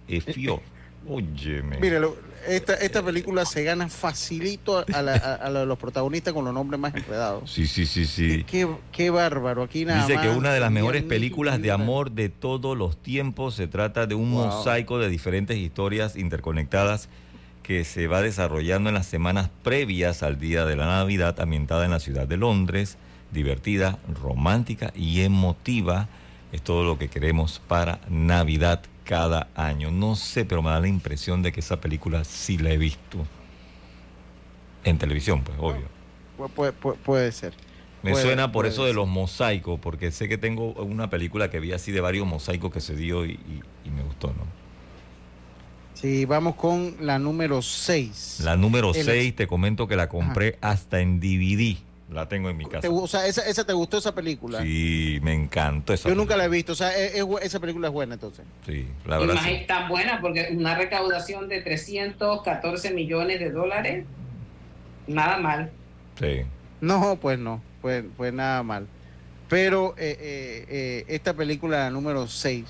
Efio. Óyeme. Mire, lo- esta, esta película se gana facilito a, la- a- a los protagonistas con los nombres más enredados. Sí, sí, sí, sí. Qué, qué bárbaro, aquí nada Dice que una de las mejores películas de amor de todos los tiempos se trata de un Wow. mosaico de diferentes historias interconectadas que se va desarrollando en las semanas previas al día de la Navidad, ambientada en la ciudad de Londres, divertida, romántica y emotiva. Es todo lo que queremos para Navidad cada año. No sé, pero me da la impresión de que esa película sí la he visto. En televisión, pues, obvio. Pu- puede, ser. Me Puede- suena por eso de los mosaicos, porque sé que tengo una película que vi así de varios mosaicos que se dio y, y- y me gustó, ¿no? Sí, vamos con la número 6. La número El- 6, te comento que la compré hasta en DVD. La tengo en mi casa. o sea, esa, esa te gustó esa película? Sí, me encantó esa Yo nunca la he visto, o sea, es- es bu- esa película es buena entonces. Sí, la Y verdad más sí. es tan buena porque una recaudación de 314 millones de dólares, nada mal. Sí. No, pues no, pues, pues nada mal. Pero eh, eh, eh, esta película, la número 6,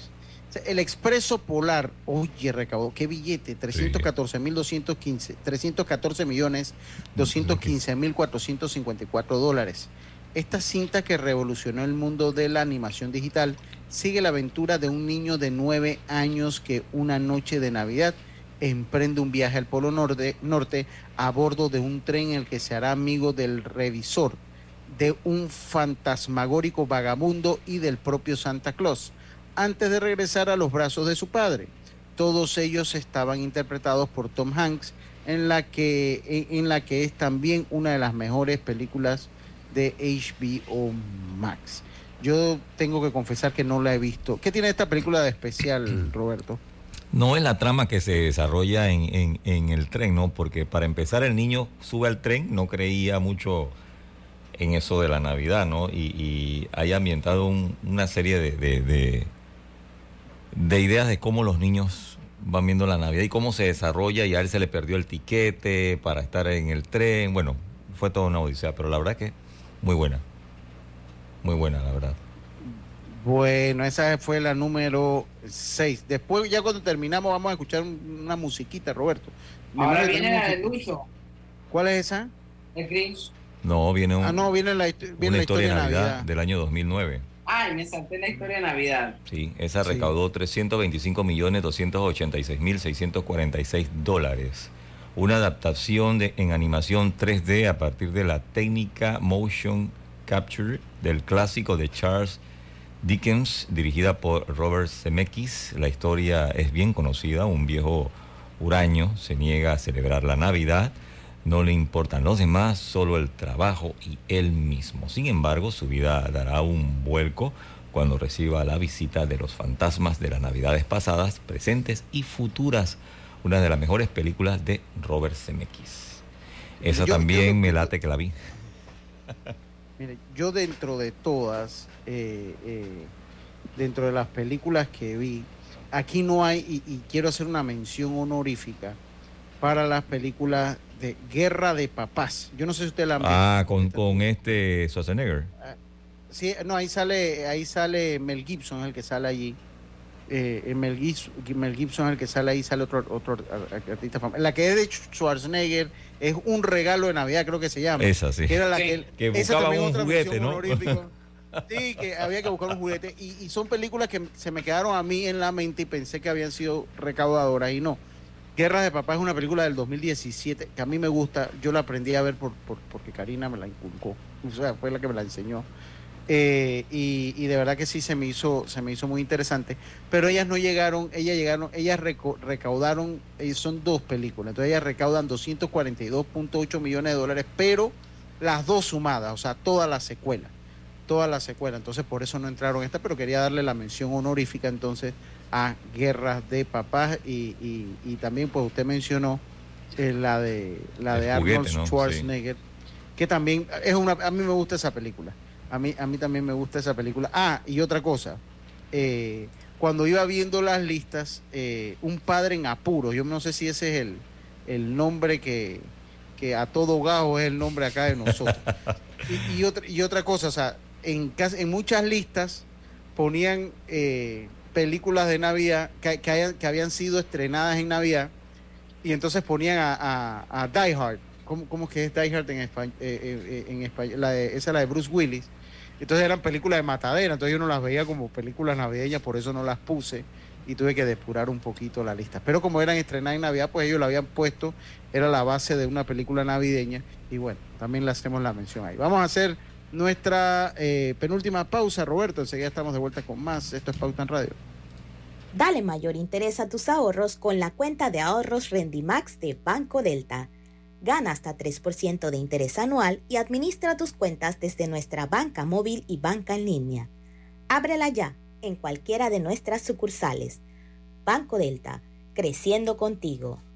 El Expreso Polar, oye, recaudó, qué billete, 314 mil 215, 314 millones 215 mil 454 dólares. Esta cinta que revolucionó el mundo de la animación digital sigue la aventura de un niño de 9 años que una noche de Navidad emprende un viaje al Polo Norte, norte a bordo de un tren en el que se hará amigo del revisor, de un fantasmagórico vagabundo y del propio Santa Claus, antes de regresar a los brazos de su padre. Todos ellos estaban interpretados por Tom Hanks, en la que, en, la que es también una de las mejores películas de HBO Max. Yo tengo que confesar que no la he visto. ¿Qué tiene esta película de especial, Roberto? No es la trama que se desarrolla en, en- en el tren, ¿no? Porque para empezar el niño sube al tren, no creía mucho en eso de la Navidad, ¿no? Y, y hay ambientado un- una serie de, de, de- de ideas de cómo los niños van viendo la Navidad y cómo se desarrolla y a él se le perdió el tiquete para estar en el tren. Bueno, fue toda una odisea, pero la verdad que muy buena. Muy buena, la verdad. Bueno, esa fue la número 6. Después, ya cuando terminamos, vamos a escuchar un- una musiquita, Roberto. Me Ahora viene la de Lucho, ¿Cuál es esa? el Grinch. No, viene, un- Ah, no, viene la, viene una la historia de Navidad, Navidad. del año 2009. Ay, me salté la historia de Navidad. Sí, esa Sí. recaudó 325 millones 286 mil 646 dólares. Una adaptación de, en animación 3D a partir de la técnica Motion Capture del clásico de Charles Dickens, dirigida por Robert Zemeckis. La historia es bien conocida. Un viejo huraño se niega a celebrar la Navidad. No le importan los demás, solo el trabajo y él mismo. Sin embargo, su vida dará un vuelco cuando reciba la visita de los fantasmas de las Navidades pasadas, presentes y futuras. Una de las mejores películas de Robert Zemeckis. Esa Yo- también yo- me late que la vi. Mire, yo dentro de todas, eh, eh, dentro de las películas que vi, aquí no hay, y, y quiero hacer una mención honorífica, para las películas de Guerra de Papás. Yo no sé si usted la han. Ah, con, con este Schwarzenegger. Sí, no, ahí sale, ahí sale Mel Gibson, el que sale allí. Eh, Mel, Gibson, Mel Gibson, el que sale ahí, sale otro, otro artista famoso. La que es de Schwarzenegger es un regalo de Navidad, creo que se llama. Esa, sí. Que era la que, Que esa buscaba un juguete, ¿no? Sí, que había que buscar un juguete. Y, y son películas que se me quedaron a mí en la mente y pensé que habían sido recaudadoras y no. Guerra de Papá es una película del 2017 que a mí me gusta. Yo la aprendí a ver por, por- porque Karina me la inculcó. O sea, fue la que me la enseñó. Eh, y, de verdad que sí se me hizo se me hizo muy interesante pero ellas no llegaron ellas llegaron ellas recaudaron eh, son dos películas entonces ellas recaudan 242.8 millones de dólares pero las dos sumadas o sea toda la secuela toda la secuela entonces por eso no entraron esta pero quería darle la mención honorífica entonces a Guerras de Papás y, y- y también pues usted mencionó eh, la de la El de Arnold juguete, ¿no? Schwarzenegger que también es una a mí me gusta esa película. A mí a mí también me gusta esa película. Ah y otra cosa eh, cuando iba viendo las listas eh, un padre en apuros yo no sé si ese es el, el nombre que, que a todo gajo es el nombre acá de nosotros. Y, y otra, y otra cosa, o sea, en, en muchas listas ponían eh, películas de Navidad que, habían sido estrenadas en Navidad y entonces ponían a, a, Die Hard. ¿Cómo, es que es Die Hard en español? en español la esa es la de Bruce Willis. Entonces eran películas de matadera, entonces yo no las veía como películas navideñas, por eso no las puse y tuve que depurar un poquito la lista. Pero como eran estrenadas en Navidad, pues ellos la habían puesto, era la base de una película navideña y bueno, también le hacemos la mención ahí. Vamos a hacer nuestra eh, penúltima pausa, Roberto, enseguida estamos de vuelta con más. Esto es Pauta en Radio. Dale mayor interés a tus ahorros con la cuenta de ahorros Rendimax de Banco Delta. Gana hasta 3% de interés anual y administra tus cuentas desde nuestra banca móvil y banca en línea. Ábrela ya en cualquiera de nuestras sucursales. Banco Delta, creciendo contigo.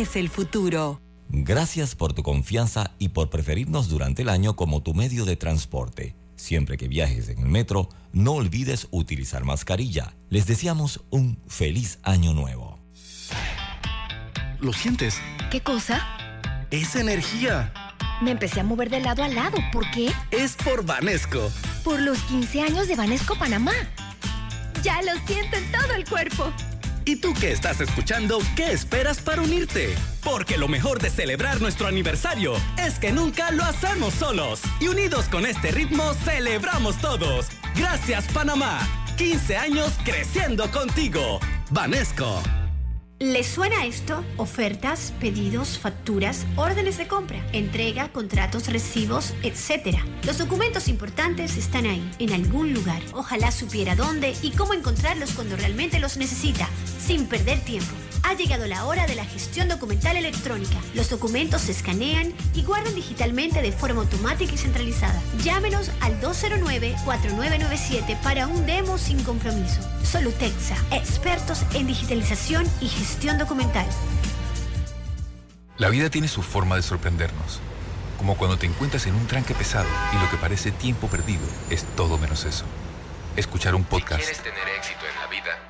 el futuro. Gracias por tu confianza y por preferirnos durante el año como tu medio de transporte. Siempre que viajes en el metro, no olvides utilizar mascarilla. Les deseamos un feliz año nuevo. ¿Lo sientes? ¿Qué cosa? Es energía. Me empecé a mover de lado a lado. ¿Por qué? Es por Vanesco. Por los 15 años de Vanesco Panamá. Ya lo siento en todo el cuerpo. ¿Y tú que estás escuchando, qué esperas para unirte? Porque lo mejor de celebrar nuestro aniversario es que nunca lo hacemos solos. Y unidos con este ritmo, celebramos todos. Gracias, Panamá. 15 años creciendo contigo. Vanesco. ¿Les suena esto? Ofertas, pedidos, facturas, órdenes de compra, entrega, contratos, recibos, etc. Los documentos importantes están ahí, en algún lugar. Ojalá supiera dónde y cómo encontrarlos cuando realmente los necesita, sin perder tiempo. Ha llegado la hora de la gestión documental electrónica. Los documentos se escanean y guardan digitalmente de forma automática y centralizada. Llámenos al 209-4997 para un demo sin compromiso. Solutexa, expertos en digitalización y gestión documental. La vida tiene su forma de sorprendernos. Como cuando te encuentras en un tranque pesado y lo que parece tiempo perdido es todo menos eso. Escuchar un podcast, ¿Quieres tener éxito en la vida?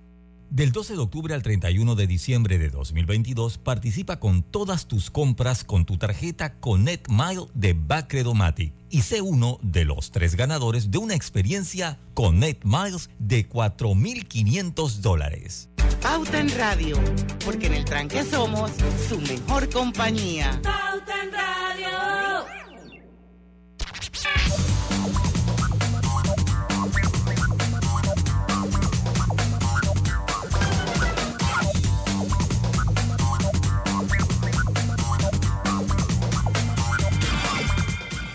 Del 12 de octubre al 31 de diciembre de 2022, participa con todas tus compras con tu tarjeta Connect Mile de Bacredomatic y sé uno de los tres ganadores de una experiencia Connect Miles de 4.500 dólares. Pauta en Radio, porque en el tranque somos su mejor compañía. Pauta en Radio.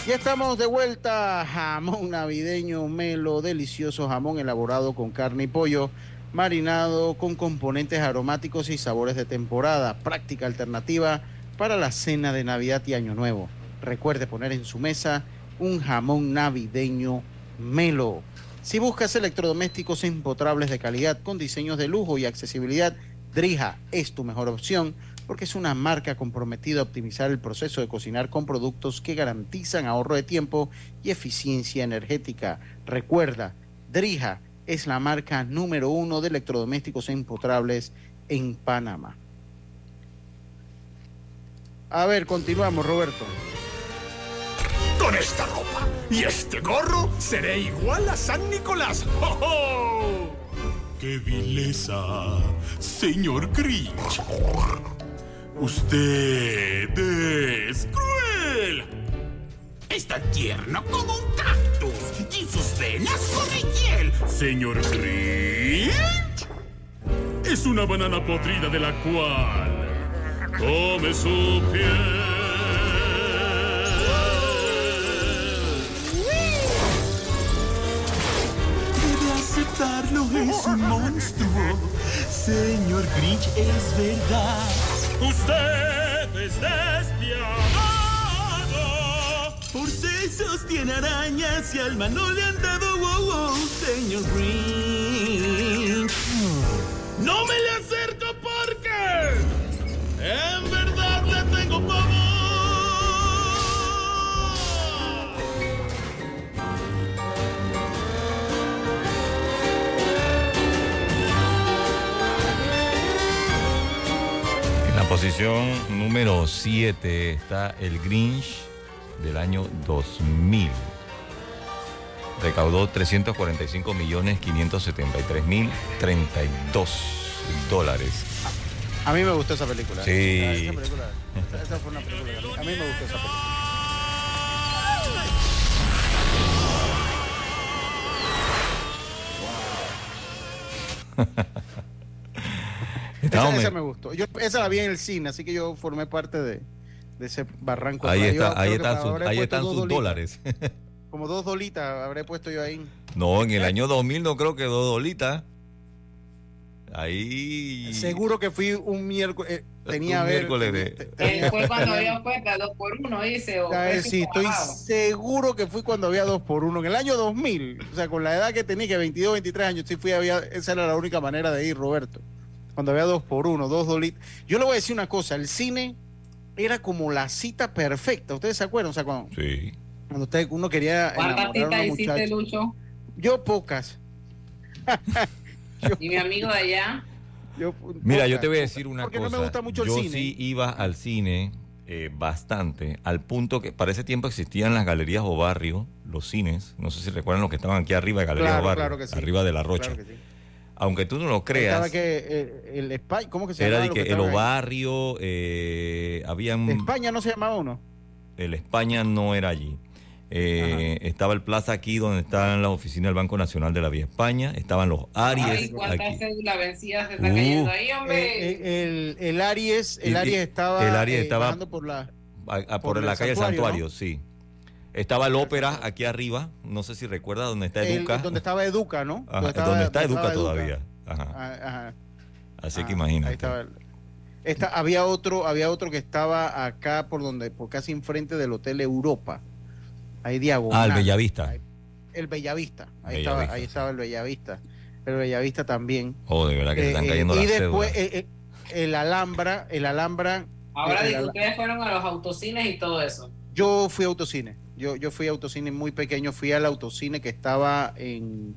Ya estamos de vuelta. Jamón navideño melo, delicioso jamón elaborado con carne y pollo, marinado con componentes aromáticos y sabores de temporada. Práctica alternativa para la cena de Navidad y Año Nuevo. Recuerde poner en su mesa un jamón navideño melo. Si buscas electrodomésticos empotrables de calidad con diseños de lujo y accesibilidad, Drija es tu mejor opción porque es una marca comprometida a optimizar el proceso de cocinar con productos que garantizan ahorro de tiempo y eficiencia energética. Recuerda, Drija es la marca número uno de electrodomésticos empotrables en Panamá. A ver, continuamos, Roberto. Con esta ropa y este gorro seré igual a San Nicolás. ¡Oh, oh! ¡Qué vileza, señor Grinch! Usted es cruel. Es tan tierno como un cactus y sus venas corren hiel. Señor Grinch es una banana podrida de la cual come su piel. Aceptarlo, es un monstruo. Señor Grinch, es verdad. Usted es despiadado. Por sesos tiene arañas y alma no le han dado wow, wow, señor Grinch. No me le acerco porque en verdad le tengo pavor. Posición número 7 está el Grinch del año 2000. Recaudó 345 millones 573 mil 32 dólares. A mí me gustó esa película. Sí. Esa, película, esa- fue una película. A mí me gustó esa película. Esa, me gustó. Yo, esa la vi en el cine, así que yo formé parte de, de ese barranco. Ahí, Yo está, creo ahí, están sus, habré ahí puesto están dos sus dolitas. dólares. Como dos dolitas habré puesto yo ahí. No, en el año 2000 no creo que dos dolitas. Ahí. Seguro que fui un miércoles. eh, tenía Un a ver. miércoles de- Eh, Fue cuando había oferta dos por uno, dice. O Ah, eh, sí, estoy bajado. seguro que fui cuando había dos por uno. En el año 2000, o sea, con la edad que tenía, que 22, 23 años, sí fui, había, esa era la única manera de ir, Roberto. Cuando había dos por uno, dos dolitas. Yo le voy a decir una cosa, el cine era como la cita perfecta. ¿Ustedes se acuerdan? O sea, cuando, Sí. cuando usted, uno quería ¿Cuántas enamorar a una hiciste, muchacha. Lucho? Yo pocas. Y mi amigo de allá. Yo, Mira, yo te voy a decir una Porque cosa. no me gusta mucho el yo cine. sí iba al cine eh, bastante, al punto que para ese tiempo existían las galerías o barrio, los cines. No sé si recuerdan los que estaban aquí arriba de Galerías Claro, o Barrio, claro que sí. arriba de la Rocha. Claro que sí. Aunque tú no lo creas, que eh, el España, ¿cómo que se era llamaba de lo que el barrio, eh, habían España no se llamaba uno. el España no era allí. Eh, estaba el plaza aquí donde estaban las oficinas del Banco Nacional de la Vía España, estaban los Aries. Ay, ¿cuántas aquí. cédulas vencidas se están Uh. cayendo ahí, hombre? El, el Aries, el Aries estaba, el Aries estaba- bajando por la A- a- por, por la calle Santuario, sí. Estaba el ópera aquí arriba, no sé si recuerda donde está el- Educa. donde estaba Educa, ¿no? Ajá, estaba- donde está donde Educa todavía. Ajá. Ah, ajá. Así que Ah, imagínate. Ahí estaba el- esta- había otro, había otro que estaba acá por donde, por casi enfrente del Hotel Europa. Ahí diagonal. Ah, el Bellavista. Ahí- el Bellavista. Ahí Bellavista. estaba, ahí estaba el Bellavista. El Bellavista también. Oh, de verdad que se están Eh, eh, cayendo y las después eh, eh, el Alhambra, el Alhambra. Ahora el digo, Ala- ustedes fueron a los autocines y todo eso. Yo fui a autocine. Yo, yo fui a autocine muy pequeño. Fui al autocine que estaba en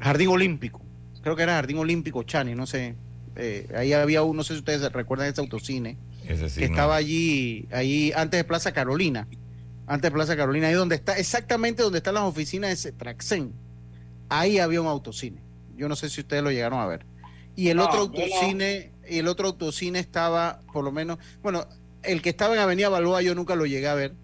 Jardín Olímpico. Creo que era Jardín Olímpico, Chani, no sé. Eh, ahí había uno, no sé si ustedes recuerdan ese autocine, Ese sí, que no. estaba allí, ahí antes de Plaza Carolina. Antes de Plaza Carolina, ahí donde está, exactamente donde están las oficinas de Traxen. Ahí había un autocine. Yo no sé si ustedes lo llegaron a ver. Y el No, otro no. autocine, y el otro autocine estaba, por lo menos, bueno, el que estaba en Avenida Balboa yo nunca lo llegué a ver.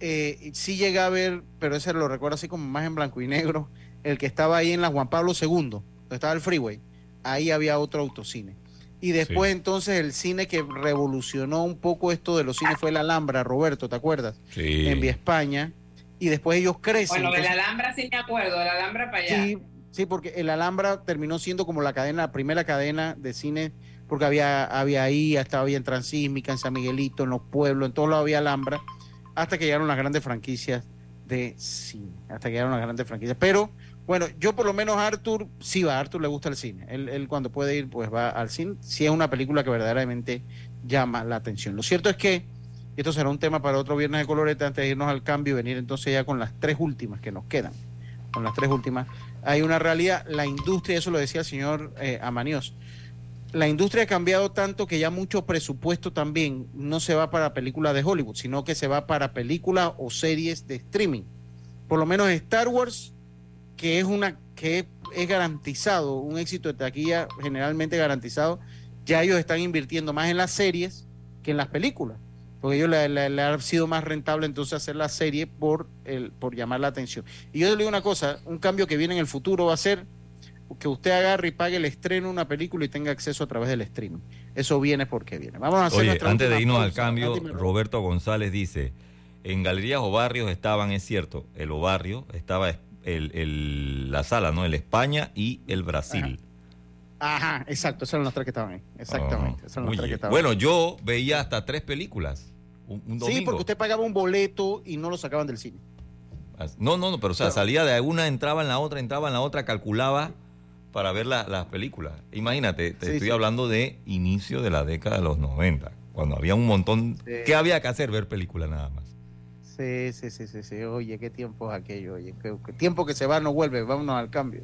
Eh, sí llegué a ver, pero ese lo recuerdo así como más en blanco y negro. El que estaba ahí en la Juan Pablo II, donde estaba el freeway. Ahí había otro autocine. Y después entonces el cine que revolucionó un poco esto de los cines fue la Alhambra, Roberto, ¿te acuerdas? Sí. En Vía España. Y después ellos crecen. Bueno, de la Alhambra sí me acuerdo, la Alhambra para allá. Sí, sí, porque el Alhambra terminó siendo como la cadena, la primera cadena de cine, porque había, había ahí, hasta había en Transísmica, en San Miguelito, en los pueblos, en todos lados había Alhambra, hasta que llegaron las grandes franquicias de cine, hasta que llegaron las grandes franquicias. Pero, bueno, yo por lo menos Arthur, sí va, Arthur le gusta el cine. Él, él cuando puede ir, pues va al cine, si es una película que verdaderamente llama la atención. Lo cierto es que, esto será un tema para otro viernes de colorete, antes de irnos al cambio y venir entonces ya con las tres últimas que nos quedan con las tres últimas, hay una realidad, la industria, eso lo decía el señor eh, Amanios, la industria ha cambiado tanto que ya mucho presupuesto también no se va para películas de Hollywood, sino que se va para películas o series de streaming. Por lo menos Star Wars, que es una que es garantizado, un éxito de taquilla generalmente garantizado, ya ellos están invirtiendo más en las series que en las películas porque ellos le, ha sido más rentable entonces hacer la serie por el por llamar la atención. Y yo le digo una cosa, un cambio que viene en el futuro va a ser que usted agarre y pague el estreno de una película y tenga acceso a través del streaming. Eso viene porque viene. Vamos a hacer Oye, antes de irnos al cambio, Ah, Roberto. González dice, en galerías o barrios estaban, es cierto, el ovarrio, estaba el, el- la sala, ¿no? El España y el Brasil. Ajá, exacto, esas eran las tres que estaban ahí. Exactamente, tres que estaban bueno, ahí. yo veía hasta tres películas. Un, un domingo. Sí, porque usted pagaba un boleto y no lo sacaban del cine. No, no, no, pero o sea, salía de una, entraba en la otra, entraba en la otra, calculaba para ver la- las películas. Imagínate, te Sí, estoy sí. hablando de inicio de la década de los 90, cuando había un montón... Sí. ¿Qué había que hacer? Ver películas nada más. Sí, sí, sí, sí, sí. Oye, qué tiempo es aquello, oye. Qué, qué tiempo que se va no vuelve. Vámonos al cambio.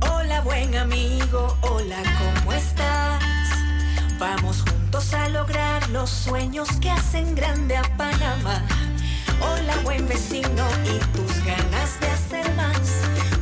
Hola buen amigo, hola, ¿cómo estás? Vamos juntos a lograr los sueños que hacen grande a Panamá. Hola buen vecino y tus ganas de.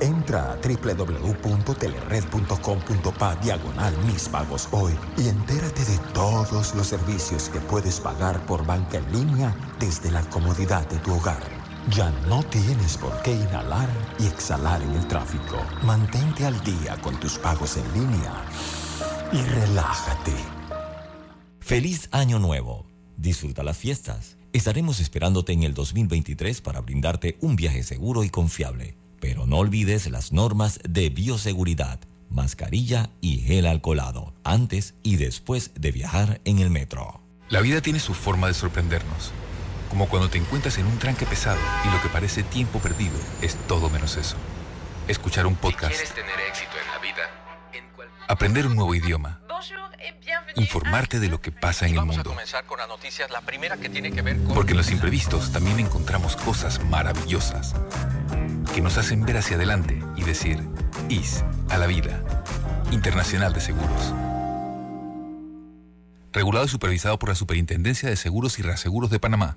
Entra a www.telered.com.pa diagonal mis pagos hoy y entérate de todos los servicios que puedes pagar por banca en línea desde la comodidad de tu hogar. Ya no tienes por qué inhalar y exhalar en el tráfico. Mantente al día con tus pagos en línea y relájate. Feliz Año Nuevo. Disfruta las fiestas. Estaremos esperándote en el 2023 para brindarte un viaje seguro y confiable. Pero no olvides las normas de bioseguridad, mascarilla y gel alcoholado, antes y después de viajar en el metro. La vida tiene su forma de sorprendernos. Como cuando te encuentras en un tranque pesado y lo que parece tiempo perdido es todo menos eso. Escuchar un podcast, ¿Quieres tener éxito en la vida? aprender un nuevo idioma, informarte de lo que pasa en el mundo. Porque en los imprevistos también encontramos cosas maravillosas que nos hacen ver hacia adelante y decir, IS a la vida. Internacional de Seguros. Regulado y supervisado por la Superintendencia de Seguros y Reaseguros de Panamá.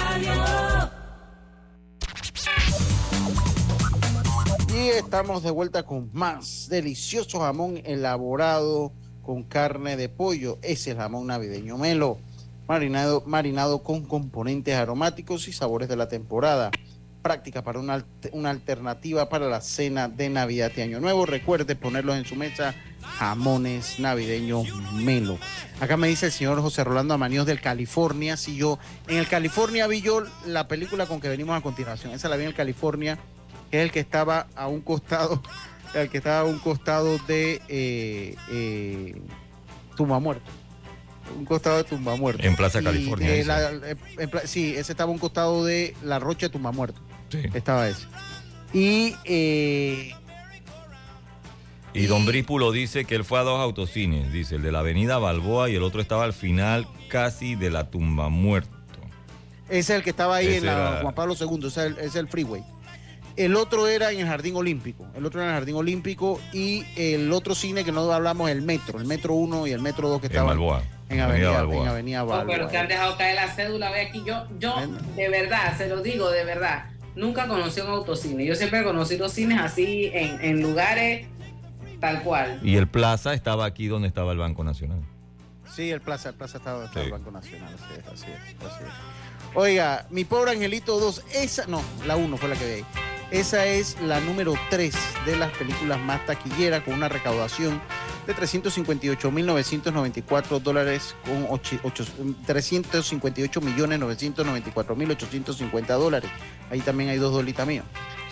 Estamos de vuelta con más delicioso jamón elaborado con carne de pollo. Es el jamón navideño Melo, marinado, marinado con componentes aromáticos y sabores de la temporada. Práctica para una, una alternativa para la cena de Navidad y Año Nuevo. Recuerde ponerlos en su mesa jamones navideños Melo. Acá me dice el señor José Rolando Amaníos del California. Si yo, en el California vi yo la película con que venimos a continuación. Esa la vi en el California, que es el que estaba a un costado, el que estaba a un costado de eh, eh, Tumba Muerto. Un costado de Tumba Muerto. En Plaza Y California, de dice. la- eh, en pla- sí, ese estaba a un costado de la Rocha de Tumba Muerto. Sí. Estaba ese. Y eh, Y Don Brípulo dice que él fue a dos autocines, dice, el de la avenida Balboa y el otro estaba al final casi de la tumba muerto. ese es el que estaba ahí Ese en la era- Juan Pablo II, ese es el, es el freeway. El otro era en el Jardín Olímpico. El otro era en el Jardín Olímpico. Y el otro cine que no hablamos, el Metro. El Metro 1 y el Metro 2 que En estaban Balboa. en Avenida Avenida, Balboa. en Avenida No, Balboa. pero te han dejado caer la cédula, ve aquí. Yo, yo, de verdad, se lo digo, de verdad, nunca conocí un autocine. Yo siempre conocí los cines así, en, en lugares tal cual. Y el Plaza estaba aquí donde estaba el Banco Nacional. Sí, el Plaza, el Plaza estaba estaba Sí. el Banco Nacional. Así es, así es, así es. Oiga, mi pobre Angelito 2, esa, no, la 1 fue la que vi ahí. Esa es la número 3 de las películas más taquilleras con una recaudación de 358.994 dólares con ocho- ocho- 358.994.850 dólares. Ahí también hay dos dolitas míos.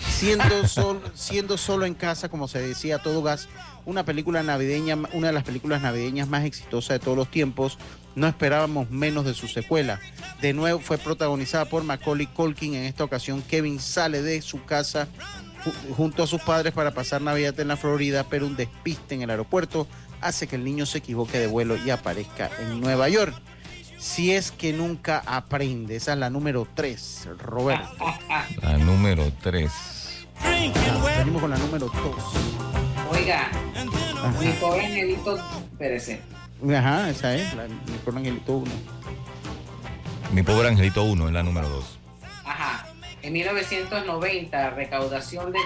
Siendo, sol- siendo solo en casa, como se decía, todo gas, una película navideña, una de las películas navideñas más exitosas de todos los tiempos. No esperábamos menos de su secuela. De nuevo fue protagonizada por Macaulay Culkin. En esta ocasión, Kevin sale de su casa ju- junto a sus padres para pasar Navidad en la Florida, pero un despiste en el aeropuerto hace que el niño se equivoque de vuelo y aparezca en Nueva York. Si es que nunca aprende. Esa es la número 3, Roberto. La número 3. Venimos con la número 2. Oiga, mi pobre angelito, espérese. Ajá, esa es, la, mi pobre Angelito 1. Mi pobre Angelito 1 es la número 2. Ajá. En 1990, recaudación de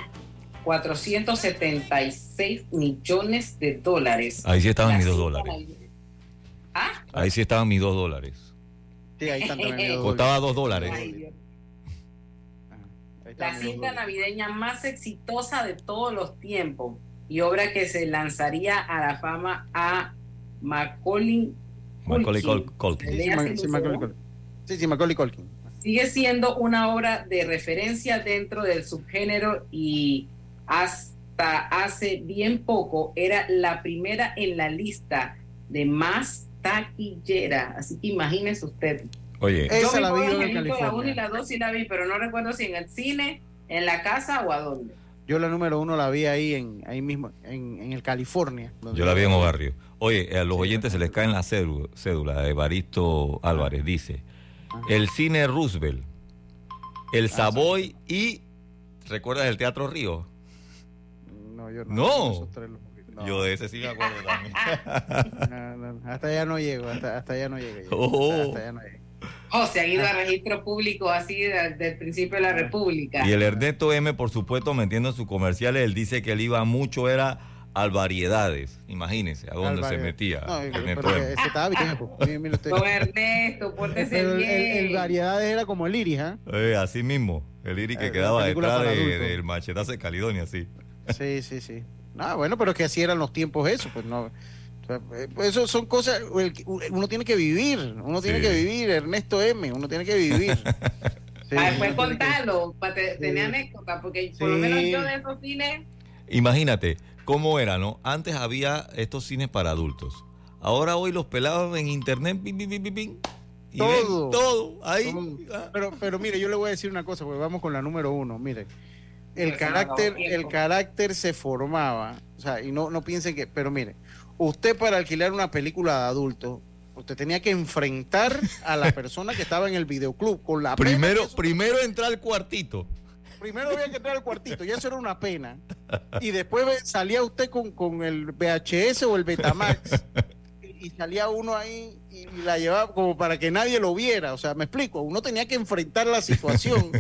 476 millones de dólares. Ahí sí estaban mis dos dólares. ¿Ah? Ahí sí estaban mis 2 dólares. Sí, ahí están también mis dos Costaba dólares. 2 dólares. Ay, Dios. Ahí están La dos cinta navideña más exitosa de todos los tiempos y obra que se lanzaría a la fama a Macaulay. Culkin. Sí, sí, Macaulay Culkin. Sigue siendo una obra de referencia dentro del subgénero y hasta hace bien poco era la primera en la lista de más taquillera. Así que imagínese usted. Oye, Esa Yo mi la vi en angelito, la California. 1 y la 2 sí la vi, pero no recuerdo si en el cine, en la casa o a dónde. Yo la número 1 la vi ahí, en, ahí mismo, en, en el California. donde- yo la vi en Obarrio. Oye, a los oyentes se les cae en la cédula, cédula. Evaristo Álvarez dice: el cine Roosevelt, el Savoy y. ¿Recuerdas el Teatro Río? No, yo no. No. No. Yo de ese sí me acuerdo también. No, no, hasta allá no llego, hasta, hasta allá no llego. yo. Oh. Hasta, hasta allá no llego. O se han ido a registro público así desde el principio de la República. Y el Ernesto M, por supuesto, metiendo en sus comerciales, él dice que él iba mucho, era al variedades. Imagínense a dónde se metía. No, Ernesto pero M. ese estaba bien. pues. Mire, mire usted. Don Ernesto, pórtese el, bien. el- el variedades era como el iris, ¿ah? Eh, así mismo, el Iri Eh, que la quedaba detrás de- del machetazo de Caledonia, sí. Sí, sí, sí. Ah, bueno, pero que así eran los tiempos eso, pues no. eh, pues eso son cosas, uno tiene que vivir, uno tiene Sí. que vivir, Ernesto M, uno tiene que vivir. Sí, Ah, Después tiene que- contarlo, para te- tener anécdota, porque por lo menos yo de esos cines, Imagínate cómo era, ¿no? Antes había estos cines para adultos. Ahora hoy los pelados en internet, pim, pim, pim, pim, pim, y ven Todo. todo ahí. Todo. Pero, pero mire, yo le voy a decir una cosa, porque vamos con la número uno. Mire, el me carácter, el carácter se formaba, o sea, y no, no piensen que, pero mire, usted para alquilar una película de adulto, usted tenía que enfrentar a la persona que estaba en el videoclub con la Primero, eso- primero entrar al cuartito. primero había que entrar al cuartito, y eso era una pena. Y después salía usted con, con el VHS o el Betamax, y, y salía uno ahí y, y la llevaba como para que nadie lo viera. O sea, me explico, uno tenía que enfrentar la situación.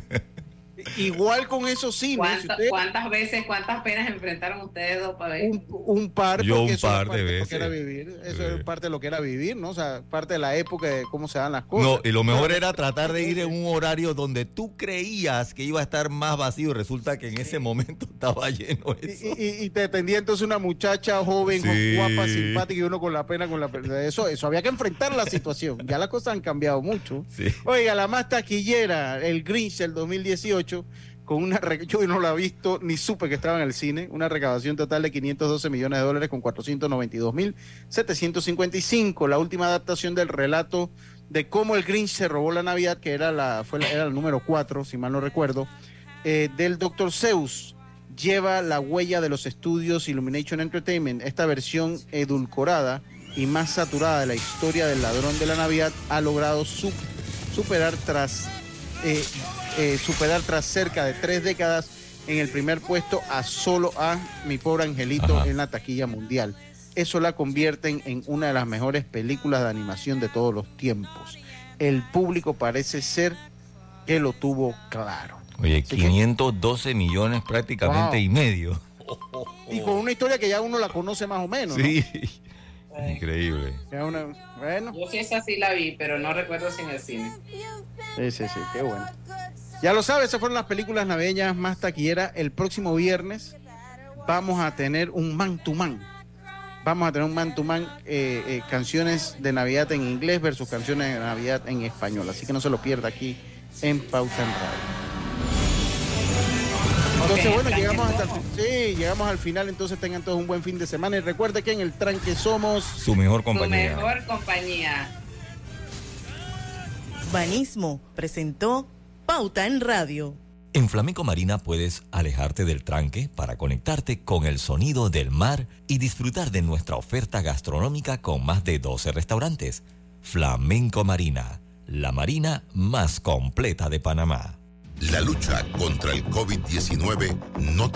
Igual con esos cines. si ¿Cuánta- usted- ¿Cuántas veces, cuántas penas enfrentaron ustedes dos para ver? un par, Yo porque un eso par de parte lo que veces. era vivir, eso es parte de lo que era vivir, ¿no? O sea, parte de la época de cómo se dan las cosas. No, y lo mejor era tratar de ir en un horario donde tú creías que iba a estar más vacío y resulta que en ese momento estaba lleno eso. Y, y- y te atendía entonces una muchacha joven, Sí. guapa, simpática y uno con la pena, con la pena. Eso, eso había que enfrentar la situación. Ya las cosas han cambiado mucho. Sí. Oiga, la más taquillera, el Grinch del 2018, con una yo no la he visto ni supe que estaba en el cine, una recaudación total de 512 millones de dólares con 492 mil 755, la última adaptación del relato de cómo el Grinch se robó la Navidad, que era la fue la- era el número 4, si mal no recuerdo, eh, del Dr. Zeus lleva la huella de los estudios Illumination Entertainment. Esta versión edulcorada y más saturada de la historia del ladrón de la Navidad ha logrado su- superar tras eh, eh, superar tras cerca de tres décadas en el primer puesto a solo a mi pobre angelito Ajá. en la taquilla mundial. Eso la convierten en una de las mejores películas de animación de todos los tiempos. El público parece ser que lo tuvo claro. Oye, Así que- 512 millones prácticamente Wow. y medio. Y con una historia que ya uno la conoce más o menos. ¿no? Sí. Increíble. Una- bueno, Yo sí esa sí la vi, pero no recuerdo si en el cine. sí, sí, sí, qué bueno. Ya lo sabes, esas fueron las películas navideñas más taquilleras. El próximo viernes vamos a tener un man to man. Vamos a tener un man to man, eh, eh, canciones de Navidad en inglés versus canciones de Navidad en español. Así que no se lo pierda aquí en Pauta en Radio. Entonces, bueno, llegamos hasta sí, llegamos al final. Entonces, tengan todos un buen fin de semana. Y recuerde que en el tranque somos Su mejor compañía. mejor compañía. Banismo presentó Pauta en Radio. En Flamenco Marina puedes alejarte del tranque para conectarte con el sonido del mar y disfrutar de nuestra oferta gastronómica con más de 12 restaurantes. Flamenco Marina, la marina más completa de Panamá. La lucha contra el COVID-19 no